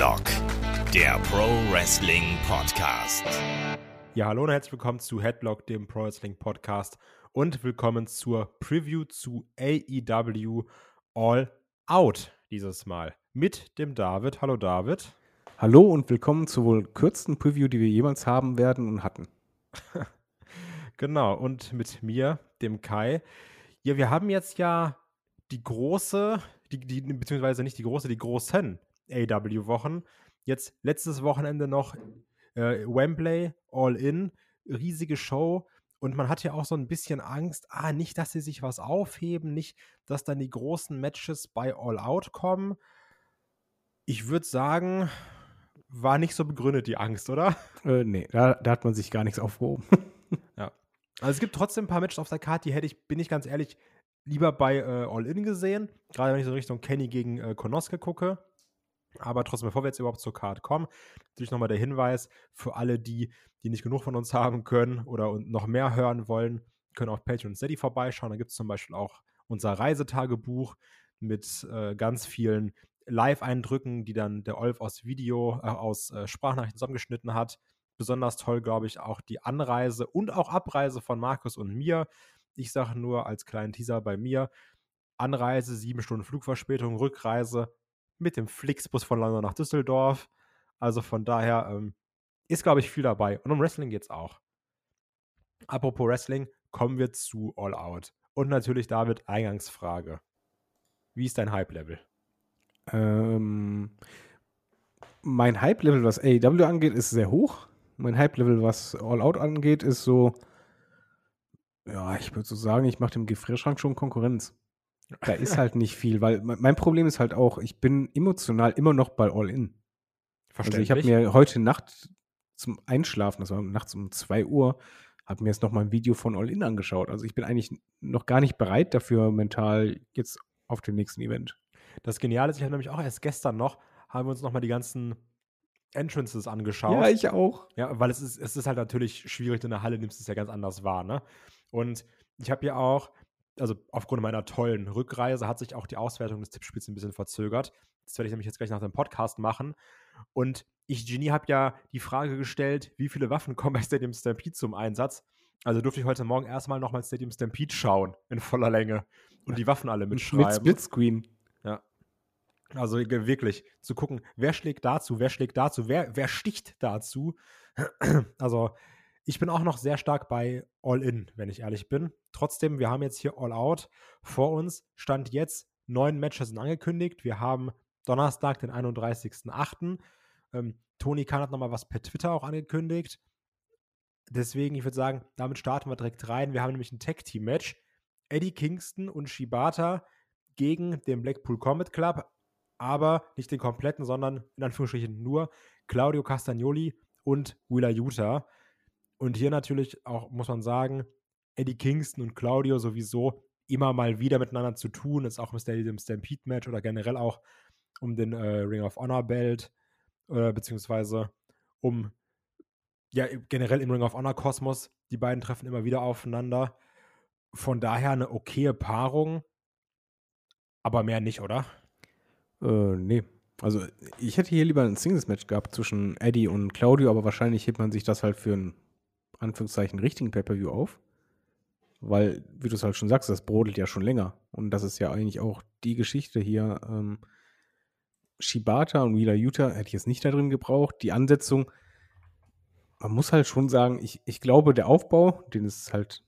Headlock, der Pro Wrestling Podcast. Ja, hallo und herzlich willkommen zu Headlock, dem Pro Wrestling Podcast und willkommen zur Preview zu AEW All Out dieses Mal mit dem David. Hallo David. Hallo und willkommen zur wohl kürzesten Preview, die wir jemals haben werden und hatten. genau, und mit mir, dem Kai. Ja, wir haben jetzt ja die große, die, die, beziehungsweise nicht die große, die großen AW-Wochen. Jetzt letztes Wochenende noch äh, Wembley, All In, riesige Show. Und man hat ja auch so ein bisschen Angst, ah, nicht, dass sie sich was aufheben, nicht, dass dann die großen Matches bei All Out kommen. Ich würde sagen, war nicht so begründet, die Angst, oder? Äh, nee, da, da hat man sich gar nichts aufgehoben. ja. Also es gibt trotzdem ein paar Matches auf der Karte, die hätte ich, bin ich ganz ehrlich, lieber bei äh, All In gesehen. Gerade wenn ich so Richtung Kenny gegen äh, Konoske gucke. Aber trotzdem, bevor wir jetzt überhaupt zur Card kommen, natürlich nochmal der Hinweis für alle, die, die nicht genug von uns haben können oder noch mehr hören wollen, können auf Patreon und Steady vorbeischauen. Da gibt es zum Beispiel auch unser Reisetagebuch mit äh, ganz vielen Live-Eindrücken, die dann der Olf aus Video, äh, aus äh, Sprachnachrichten zusammengeschnitten hat. Besonders toll, glaube ich, auch die Anreise und auch Abreise von Markus und mir. Ich sage nur als kleinen Teaser bei mir: Anreise, sieben Stunden Flugverspätung, Rückreise mit dem Flixbus von London nach Düsseldorf. Also von daher ähm, ist, glaube ich, viel dabei. Und um Wrestling geht es auch. Apropos Wrestling, kommen wir zu All Out. Und natürlich David, Eingangsfrage. Wie ist dein Hype-Level? Ähm, mein Hype-Level, was AEW angeht, ist sehr hoch. Mein Hype-Level, was All Out angeht, ist so, ja, ich würde so sagen, ich mache dem Gefrierschrank schon Konkurrenz. Da ist halt nicht viel, weil mein Problem ist halt auch, ich bin emotional immer noch bei All In. Also ich habe mir heute Nacht zum Einschlafen, das war nachts um 2 Uhr, habe mir jetzt noch mal ein Video von All In angeschaut. Also ich bin eigentlich noch gar nicht bereit dafür mental jetzt auf dem nächsten Event. Das Geniale ist, ich habe nämlich auch erst gestern noch, haben wir uns noch mal die ganzen Entrances angeschaut. Ja, ich auch. Ja, weil es ist, es ist halt natürlich schwierig, in der Halle nimmst du es ja ganz anders wahr, ne? Und ich habe ja auch, also aufgrund meiner tollen Rückreise hat sich auch die Auswertung des Tippspiels ein bisschen verzögert. Das werde ich nämlich jetzt gleich nach dem Podcast machen. Und ich, Genie, habe ja die Frage gestellt, wie viele Waffen kommen bei Stadium Stampede zum Einsatz? Also durfte ich heute Morgen erstmal nochmal Stadium Stampede schauen in voller Länge und die Waffen alle mitschreiben. Mit Splitscreen. Ja. Also wirklich zu gucken, wer schlägt dazu, wer schlägt dazu, wer, wer sticht dazu. Also ich bin auch noch sehr stark bei All In, wenn ich ehrlich bin. Trotzdem, wir haben jetzt hier All Out vor uns. Stand jetzt, neun Matches sind angekündigt. Wir haben Donnerstag, den 31.08. Ähm, Tony Khan hat nochmal was per Twitter auch angekündigt. Deswegen, ich würde sagen, damit starten wir direkt rein. Wir haben nämlich ein Tag-Team-Match. Eddie Kingston und Shibata gegen den Blackpool Combat Club, aber nicht den kompletten, sondern in Anführungsstrichen nur Claudio Castagnoli und Willa Utah. Und hier natürlich auch, muss man sagen, Eddie Kingston und Claudio sowieso immer mal wieder miteinander zu tun. Ist auch im Stadium Stampede Match oder generell auch um den äh, Ring of Honor Belt, äh, beziehungsweise um, ja, generell im Ring of Honor Kosmos. Die beiden treffen immer wieder aufeinander. Von daher eine okaye Paarung, aber mehr nicht, oder? Äh, nee. Also ich hätte hier lieber ein Singles-Match gehabt zwischen Eddie und Claudio, aber wahrscheinlich hebt man sich das halt für ein Anführungszeichen richtigen Pay-Per-View auf. Weil, wie du es halt schon sagst, das brodelt ja schon länger. Und das ist ja eigentlich auch die Geschichte hier. Ähm, Shibata und Wheeler Utah hätte ich jetzt nicht da drin gebraucht. Die Ansetzung, man muss halt schon sagen, ich, ich glaube, der Aufbau, den es halt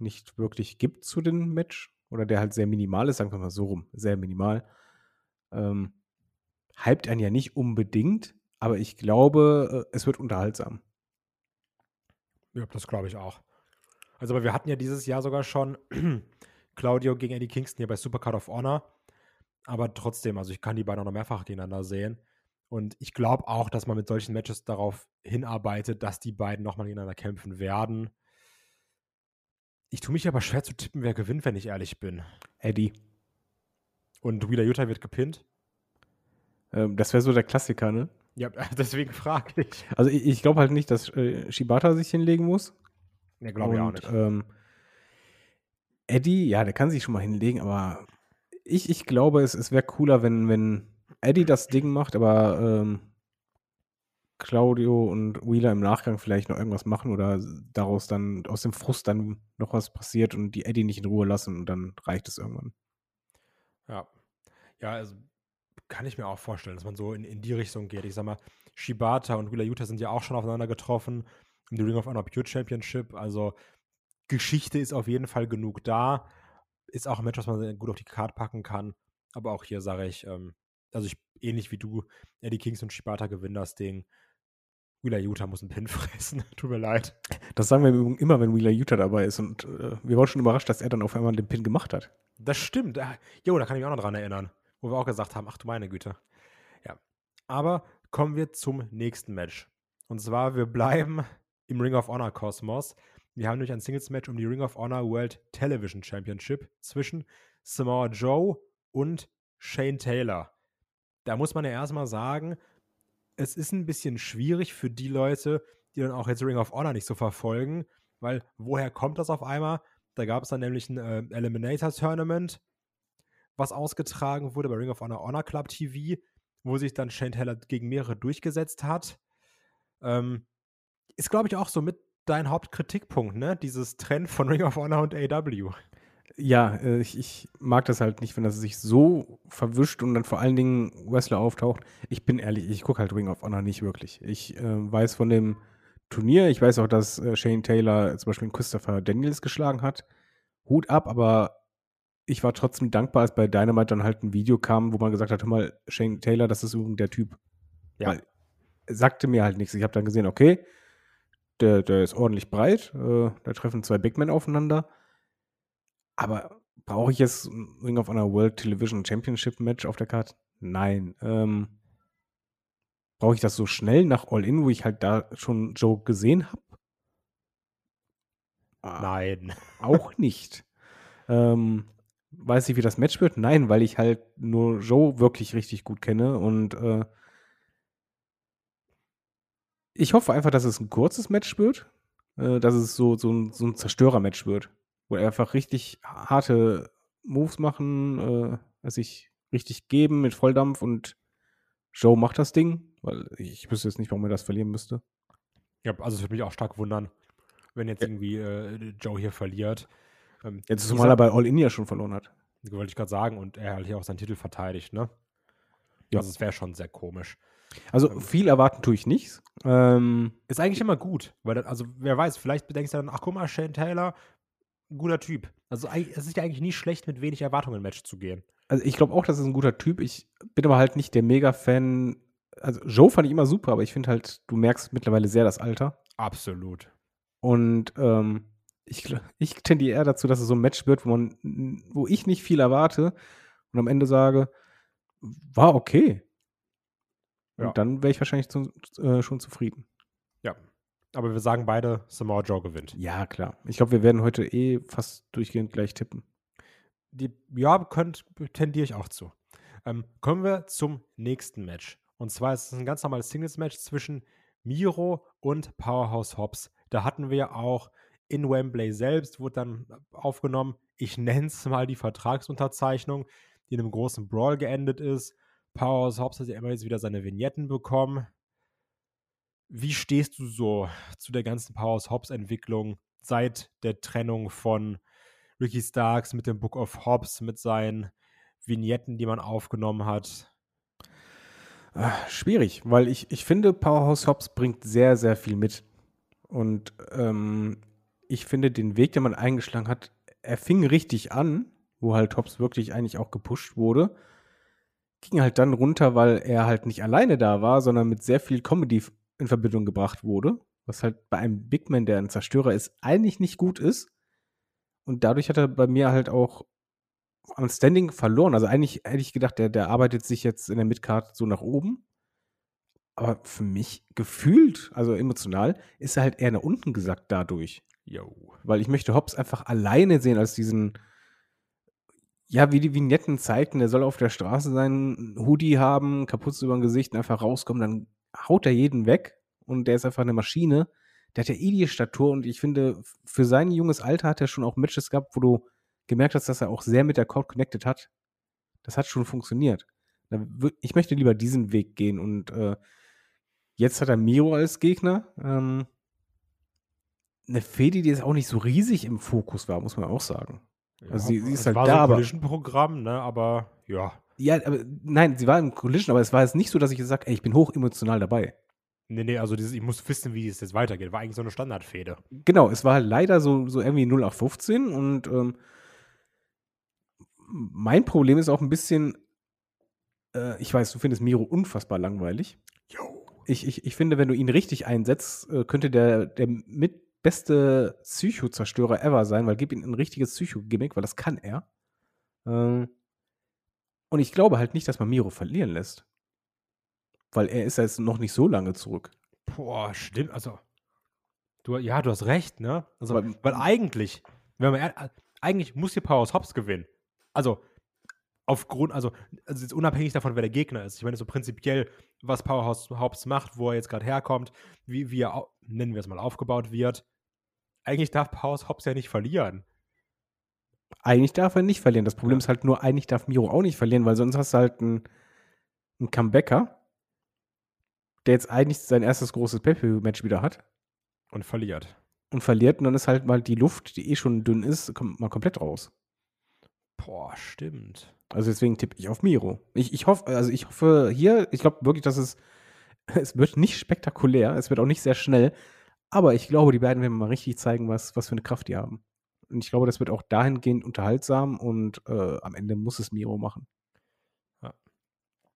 nicht wirklich gibt zu dem Match, oder der halt sehr minimal ist, sagen wir mal so rum, sehr minimal, ähm, hypt einen ja nicht unbedingt, aber ich glaube, äh, es wird unterhaltsam. Ja, das glaube ich auch. Also, aber wir hatten ja dieses Jahr sogar schon Claudio gegen Eddie Kingston hier bei Supercard of Honor. Aber trotzdem, also ich kann die beiden auch noch mehrfach gegeneinander sehen. Und ich glaube auch, dass man mit solchen Matches darauf hinarbeitet, dass die beiden nochmal gegeneinander kämpfen werden. Ich tue mich aber schwer zu tippen, wer gewinnt, wenn ich ehrlich bin. Eddie. Und Wheeler Utah wird gepinnt? Ähm, das wäre so der Klassiker, ne? Ja, deswegen frage ich. Also ich, ich glaube halt nicht, dass äh, Shibata sich hinlegen muss. Ja, glaube ich auch nicht. Ähm, Eddie, ja, der kann sich schon mal hinlegen, aber ich, ich glaube, es, es wäre cooler, wenn, wenn Eddie das Ding macht, aber ähm, Claudio und Wheeler im Nachgang vielleicht noch irgendwas machen oder daraus dann aus dem Frust dann noch was passiert und die Eddie nicht in Ruhe lassen und dann reicht es irgendwann. Ja. Ja, also kann ich mir auch vorstellen, dass man so in, in die Richtung geht. Ich sag mal, Shibata und Wheeler Utah sind ja auch schon aufeinander getroffen im Ring of Honor Pure Championship. Also Geschichte ist auf jeden Fall genug da. Ist auch ein Match, was man gut auf die Karte packen kann. Aber auch hier sage ich, ähm, also ich, ähnlich wie du, Eddie Kings und Shibata gewinnen das Ding. Wheeler Utah muss einen Pin fressen. Tut mir leid. Das sagen wir immer, wenn Wheeler Utah dabei ist. Und äh, wir waren schon überrascht, dass er dann auf einmal den Pin gemacht hat. Das stimmt. Ah, jo, da kann ich mich auch noch dran erinnern. Wo wir auch gesagt haben, ach du meine Güte. Ja. Aber kommen wir zum nächsten Match. Und zwar, wir bleiben im Ring of Honor Kosmos. Wir haben nämlich ein Singles-Match um die Ring of Honor World Television Championship zwischen Samoa Joe und Shane Taylor. Da muss man ja erstmal sagen, es ist ein bisschen schwierig für die Leute, die dann auch jetzt Ring of Honor nicht so verfolgen, weil woher kommt das auf einmal? Da gab es dann nämlich ein äh, Eliminator-Tournament, was ausgetragen wurde bei Ring of Honor Honor Club TV, wo sich dann Shane Taylor gegen mehrere durchgesetzt hat. Ähm, ist, glaube ich, auch so mit dein Hauptkritikpunkt, ne? Dieses Trend von Ring of Honor und AW. Ja, äh, ich, ich, mag das halt nicht, wenn das sich so verwischt und dann vor allen Dingen Wrestler auftaucht. Ich bin ehrlich, ich gucke halt Ring of Honor nicht wirklich. Ich äh, weiß von dem Turnier, ich weiß auch, dass äh, Shane Taylor zum Beispiel Christopher Daniels geschlagen hat. Hut ab, aber ich war trotzdem dankbar, als bei Dynamite dann halt ein Video kam, wo man gesagt hat, hör mal, Shane Taylor, das ist übrigens der Typ. Ja. Weil, sagte mir halt nichts. Ich habe dann gesehen, okay, der, der ist ordentlich breit, äh, da treffen zwei Big Men aufeinander. Aber brauche ich jetzt ein Ring of Honor World Television Championship Match auf der Karte? Nein. Ähm, brauche ich das so schnell nach All In, wo ich halt da schon Joe gesehen habe? Ah, Nein. Auch nicht. ähm, weiß ich, wie das Match wird? Nein, weil ich halt nur Joe wirklich richtig gut kenne und äh, ich hoffe einfach, dass es ein kurzes Match wird, äh, dass es so, so ein, so ein Zerstörer-Match wird, wo er einfach richtig harte Moves machen, äh, sich richtig geben mit Volldampf und Joe macht das Ding, weil ich wüsste jetzt nicht, warum er das verlieren müsste. Ja, also es würde mich auch stark wundern, wenn jetzt irgendwie äh, Joe hier verliert. Ähm, jetzt zumal er bei All In ja schon verloren hat. Wollte ich gerade sagen, und er halt hier auch seinen Titel verteidigt, ne? Ja. Also es wäre schon sehr komisch. Also ähm. viel erwarten tue ich nichts. Ähm, ist eigentlich immer gut, weil das, also wer weiß, vielleicht bedenkst du dann, ach guck mal, Shane Taylor, guter Typ. Also es ist ja eigentlich nie schlecht, mit wenig Erwartungen im Match zu gehen. Also ich glaube auch, das ist ein guter Typ. Ich bin aber halt nicht der Mega-Fan. Also Joe fand ich immer super, aber ich finde halt, du merkst mittlerweile sehr das Alter. Absolut. Und ähm, ich, ich tendiere eher dazu, dass es so ein Match wird, wo man, wo ich nicht viel erwarte und am Ende sage, war okay. Und ja. dann wäre ich wahrscheinlich zu, äh, schon zufrieden. Ja. Aber wir sagen beide, Samoa Joe gewinnt. Ja, klar. Ich glaube, wir werden heute eh fast durchgehend gleich tippen. Die, ja, könnt, tendiere ich auch zu. Ähm, kommen wir zum nächsten Match. Und zwar ist es ein ganz normales Singles-Match zwischen Miro und Powerhouse Hobbs. Da hatten wir auch in Wembley selbst, wurde dann aufgenommen, ich nenne es mal die Vertragsunterzeichnung, die in einem großen Brawl geendet ist. Powerhouse Hobbs hat ja immer jetzt wieder seine Vignetten bekommen. Wie stehst du so zu der ganzen Powerhouse Hobbs Entwicklung seit der Trennung von Ricky Starks mit dem Book of Hobbs, mit seinen Vignetten, die man aufgenommen hat? Ach, schwierig, weil ich, ich finde, Powerhouse Hobbs bringt sehr, sehr viel mit. Und ähm, ich finde, den Weg, den man eingeschlagen hat, er fing richtig an, wo halt Hobbs wirklich eigentlich auch gepusht wurde ging halt dann runter, weil er halt nicht alleine da war, sondern mit sehr viel Comedy in Verbindung gebracht wurde. Was halt bei einem Big Man, der ein Zerstörer ist, eigentlich nicht gut ist. Und dadurch hat er bei mir halt auch am Standing verloren. Also eigentlich hätte ich gedacht, der, der arbeitet sich jetzt in der Midcard so nach oben. Aber für mich gefühlt, also emotional, ist er halt eher nach unten gesagt dadurch. Yo. Weil ich möchte Hobbs einfach alleine sehen als diesen ja, wie die Vignetten zeigten, der soll auf der Straße seinen Hoodie haben, Kapuze über dem Gesicht und einfach rauskommen, dann haut er jeden weg und der ist einfach eine Maschine. Der hat ja eh die Statur und ich finde, für sein junges Alter hat er schon auch Matches gehabt, wo du gemerkt hast, dass er auch sehr mit der Crowd connected hat. Das hat schon funktioniert. Ich möchte lieber diesen Weg gehen und äh, Jetzt hat er Miro als Gegner. Ähm, eine Fede, die jetzt auch nicht so riesig im Fokus war, muss man auch sagen. Also sie, sie ist es halt war da, so ein aber- Collision-Programm, ne, aber ja. Ja, aber nein, sie war im Collision, aber es war jetzt nicht so, dass ich gesagt ey, ich bin hoch emotional dabei. Nee, nee, also dieses, ich muss wissen, wie es jetzt weitergeht. War eigentlich so eine Standardfehde. Genau, es war halt leider so, so irgendwie 0815 und ähm, mein Problem ist auch ein bisschen, äh, ich weiß, du findest Miro unfassbar langweilig. Jo. Ich, ich, ich finde, wenn du ihn richtig einsetzt, äh, könnte der, der mit beste Psycho-Zerstörer ever sein, weil gib ihm ein richtiges Psycho-Gimmick, weil das kann er. Ähm, und ich glaube halt nicht, dass man Miro verlieren lässt. Weil er ist ja jetzt noch nicht so lange zurück. Boah, stimmt. Also, du, ja, du hast recht, ne? Also, Weil- weil, eigentlich, wenn man ehrlich, eigentlich muss hier Powerhouse Hobbs gewinnen. Also, aufgrund, also, also jetzt unabhängig davon, wer der Gegner ist. Ich meine, so prinzipiell, was Powerhouse Hobbs macht, wo er jetzt gerade herkommt, wie, wie er, nennen wir es mal, aufgebaut wird. Eigentlich darf Powerhouse Hobbs ja nicht verlieren. Eigentlich darf er nicht verlieren. Das Problem Ja. ist halt nur, eigentlich darf Miro auch nicht verlieren, weil sonst hast du halt einen, einen Comebacker, der jetzt eigentlich sein erstes großes Pay-Per-View-Match wieder hat Und verliert. und verliert und dann ist halt mal die Luft, die eh schon dünn ist, kommt mal komplett raus. Boah, stimmt. Also deswegen tippe ich auf Miro. Ich, ich hoffe, also ich hoffe hier, ich glaube wirklich, dass es, es wird nicht spektakulär, es wird auch nicht sehr schnell, aber ich glaube, die beiden werden mal richtig zeigen, was, was für eine Kraft die haben. Und ich glaube, das wird auch dahingehend unterhaltsam und äh, am Ende muss es Miro machen.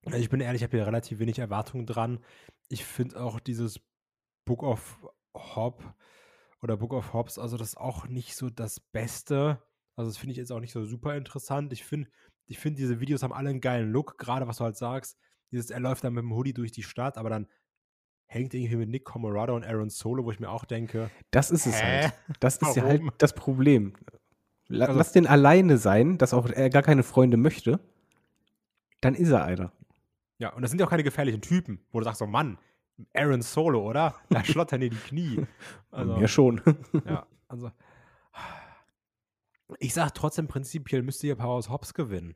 Also ich bin ehrlich, ich habe hier relativ wenig Erwartungen dran. Ich finde auch dieses Book of Hob oder Book of Hobbs, also das ist auch nicht so das Beste. Also das finde ich jetzt auch nicht so super interessant. Ich finde, ich finde, diese Videos haben alle einen geilen Look, gerade was du halt sagst. Dieses, er läuft dann mit dem Hoodie durch die Stadt, aber dann hängt irgendwie mit Nick Comorado und Aaron Solo, wo ich mir auch denke, Das ist es Hä? halt. Das ist ja halt das Problem. La Also- lass den alleine sein, dass auch er gar keine Freunde möchte. Dann ist er einer. ja, und das sind ja auch keine gefährlichen Typen, wo du sagst, so Mann, Aaron Solo, oder? Da schlottern dir die Knie. Also, Mir schon. Ja, also. Ich sag trotzdem, prinzipiell müsste hier Powerhouse Hobbs gewinnen.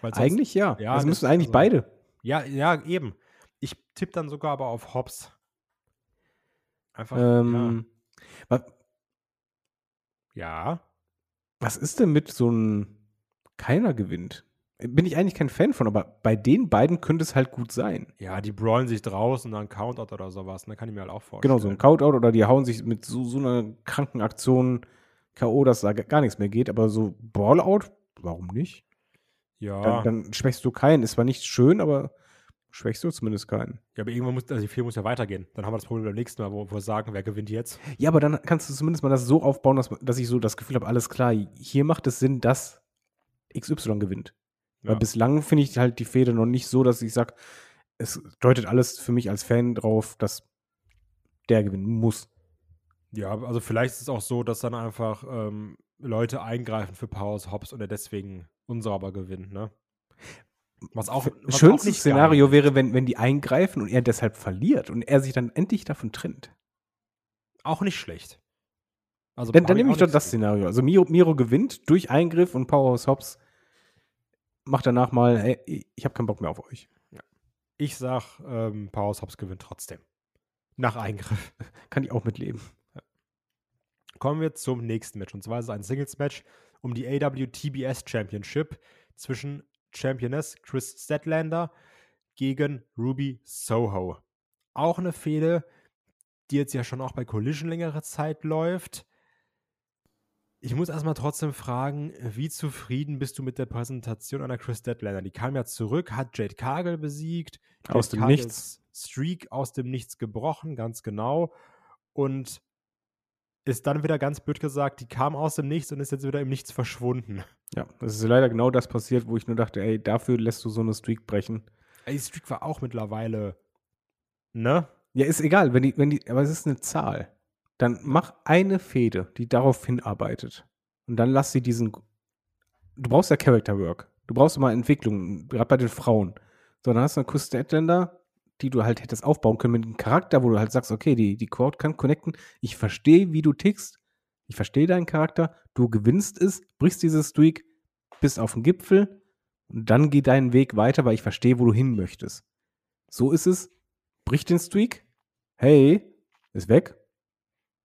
Weil sonst- eigentlich ja. Ja, das das- müssen eigentlich also- beide. Ja, ja, eben. Ich tippe dann sogar aber auf Hobbs. Einfach. Ähm, ja. ja. was ist denn mit so einem keiner gewinnt? Bin ich eigentlich kein Fan von, aber bei den beiden könnte es halt gut sein. Ja, die brawlen sich draußen und dann Countout oder sowas. Da kann ich mir halt auch vorstellen. Genau, so ein Countout oder die hauen sich mit so, so einer kranken Aktion K.O., dass da gar nichts mehr geht, aber so Ballout, warum nicht? Ja. Dann, dann schwächst du keinen. Ist zwar nicht schön, aber schwächst du zumindest keinen. ja, aber irgendwann muss, also die vier muss ja weitergehen. Dann haben wir das Problem beim nächsten Mal, wo wir sagen, wer gewinnt jetzt. Ja, aber dann kannst du zumindest mal das so aufbauen, dass, dass ich so das Gefühl habe, alles klar, hier macht es Sinn, dass XY gewinnt. Weil Ja. bislang finde ich halt die Fehde noch nicht so, dass ich sage, es deutet alles für mich als Fan drauf, dass der gewinnen muss. Ja, also vielleicht ist es auch so, dass dann einfach ähm, Leute eingreifen für Powerhouse Hobbs und er deswegen unsauber gewinnt, ne? Was auch. Was Schönstes auch Szenario geil wäre, wenn, wenn die eingreifen und er deshalb verliert und er sich dann endlich davon trennt. Auch nicht schlecht. Also Dann, dann nehme ich doch das. Szenario. Also Miro, Miro gewinnt durch Eingriff und Powerhouse Hobbs macht danach mal, hey, ich habe keinen Bock mehr auf euch. Ich sag, ähm, Powerhouse Hobbs gewinnt trotzdem. Nach Eingriff. Kann ich auch mitleben. Kommen wir zum nächsten Match. Und zwar ist es ein Singles-Match um die AWTBS Championship zwischen Championess Chris Statlander gegen Ruby Soho. Auch eine Fehde, die jetzt ja schon auch bei Collision längere Zeit läuft. Ich muss erstmal trotzdem fragen, wie zufrieden bist du mit der Präsentation einer Chris Statlander? Die kam ja zurück, hat Jade Cargill besiegt. Aus Jade dem Cargills Nichts. Streak aus dem Nichts gebrochen, ganz genau. Und ist dann wieder ganz blöd gesagt, die kam aus dem Nichts und ist jetzt wieder im Nichts verschwunden. Ja, es ist leider genau das passiert, wo ich nur dachte, ey, dafür lässt du so eine Streak brechen. Ey, die Streak war auch mittlerweile, ne? Ja, ist egal, wenn die, wenn die, aber es ist eine Zahl. Dann mach eine Fehde, die darauf hinarbeitet. Und dann lass sie diesen. Du brauchst ja Character Work. Du brauchst immer Entwicklung, gerade bei den Frauen. So, dann hast du eine Statlander, die du halt hättest aufbauen können mit einem Charakter, wo du halt sagst, okay, die, die Crowd kann connecten. Ich verstehe, wie du tickst. Ich verstehe deinen Charakter. Du gewinnst es, brichst dieses Streak, bist auf dem Gipfel und dann geht deinen Weg weiter, weil ich verstehe, wo du hin möchtest. So ist es. Brich den Streak, hey, ist weg,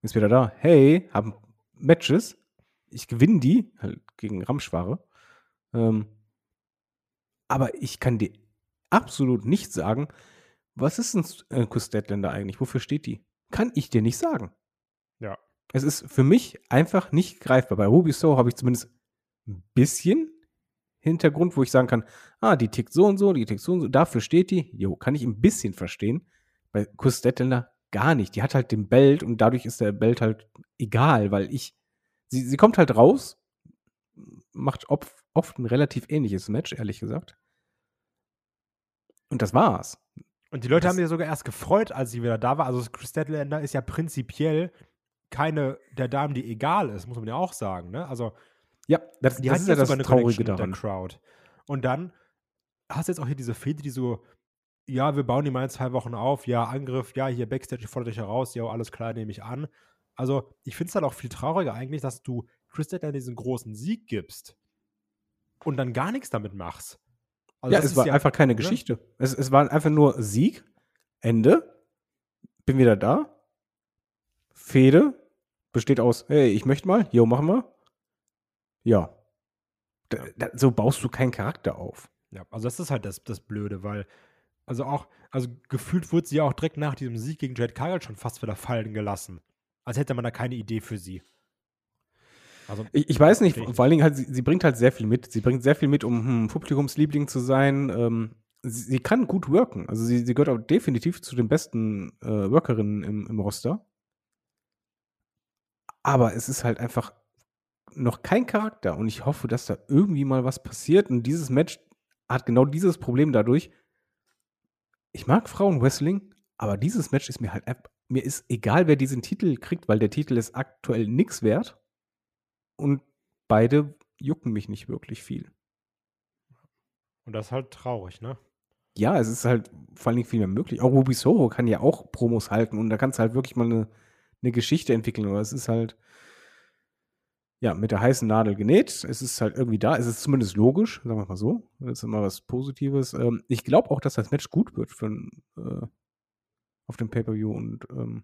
ist wieder da, hey, haben Matches, ich gewinne die, halt gegen Ramschware. Ähm, aber ich kann dir absolut nicht sagen, was ist ein äh, Deadlander eigentlich? Wofür steht die? Kann ich dir nicht sagen. Ja. Es ist für mich einfach nicht greifbar. Bei Ruby So habe ich zumindest ein bisschen Hintergrund, wo ich sagen kann, ah, die tickt so und so, die tickt so und so, dafür steht die. Jo, kann ich ein bisschen verstehen. Bei Deadlander gar nicht. Die hat halt den Belt und dadurch ist der Belt halt egal, weil ich, sie, sie kommt halt raus, macht oft, oft ein relativ ähnliches Match, ehrlich gesagt. Und das war's. Und die Leute Das- haben sich sogar erst gefreut, als sie wieder da war. Also Chris Deadlander ist ja prinzipiell keine der Damen, die egal ist, muss man ja auch sagen. Ne? Also Ja, das, die das hat ist ja das sogar eine Traurige daran. der Crowd. Und dann hast du jetzt auch hier diese Fehde, die so, ja, wir bauen die mal in zwei Wochen auf, ja, Angriff, ja, hier Backstage, ich fordere dich heraus, ja, alles klar, nehme ich an. Also, ich finde es halt auch viel trauriger eigentlich, dass du Chris Deadlander diesen großen Sieg gibst und dann gar nichts damit machst. Also ja, es war einfach keine ne? Geschichte. Es, es war einfach nur Sieg, Ende, bin wieder da. Fehde besteht aus, hey, ich möchte mal, jo, machen wir. Ja. Da, da, so baust du keinen Charakter auf. Ja, also das ist halt das, das Blöde, weil, also auch, also gefühlt wurde sie ja auch direkt nach diesem Sieg gegen Jade Cargill schon fast wieder fallen gelassen. Als hätte man da keine Idee für sie. Also, Ich, ich weiß nicht, ich vor allen Dingen halt, sie, sie bringt halt sehr viel mit. Sie bringt sehr viel mit, um hm, Publikumsliebling zu sein. Ähm, sie, sie kann gut worken. Also sie, sie gehört auch definitiv zu den besten äh, Workerinnen im, im Roster. Aber es ist halt einfach noch kein Charakter. Und ich hoffe, dass da irgendwie mal was passiert. Und dieses Match hat genau dieses Problem dadurch. Ich mag Frauenwrestling, aber dieses Match ist mir halt mir ist egal, wer diesen Titel kriegt, weil der Titel ist aktuell nix wert. Und beide jucken mich nicht wirklich viel. und das ist halt traurig, ne? Ja, es ist halt vor allen Dingen viel mehr möglich. Auch Ruby Soho kann ja auch Promos halten und da kannst du halt wirklich mal eine, eine Geschichte entwickeln. Aber es ist halt, ja, mit der heißen Nadel genäht. Es ist halt irgendwie da. Es ist zumindest logisch, sagen wir mal so. Das ist immer was Positives. Ähm, ich glaube auch, dass das Match gut wird für, äh, auf dem Pay-Per-View und ähm,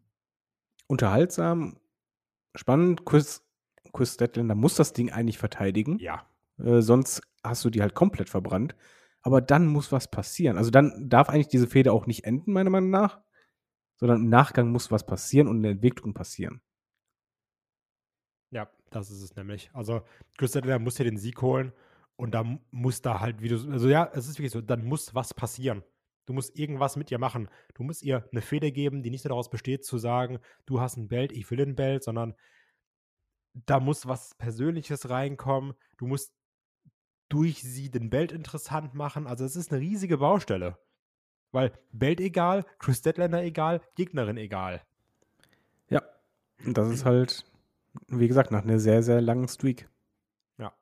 unterhaltsam, spannend. Chris, Chris Statlander muss das Ding eigentlich verteidigen. Ja. Äh, sonst hast du die halt komplett verbrannt. Aber dann muss was passieren. Also dann darf eigentlich diese Fehde auch nicht enden, meiner Meinung nach. Sondern im Nachgang muss was passieren und eine Entwicklung passieren. Ja, das ist es nämlich. Also, Chris Deadlander muss hier den Sieg holen und da mu- muss da halt, wie du, also ja, es ist wirklich so, dann muss was passieren. Du musst irgendwas mit ihr machen. Du musst ihr eine Fehde geben, die nicht nur daraus besteht, zu sagen, du hast ein Belt, ich will ein Belt, sondern da muss was Persönliches reinkommen. Du musst durch sie den Belt interessant machen. Also, es ist eine riesige Baustelle. Weil Belt egal, Chris Deadlander egal, Gegnerin egal. Ja. Und das ist halt, wie gesagt, nach einer sehr, sehr langen Streak. Ja.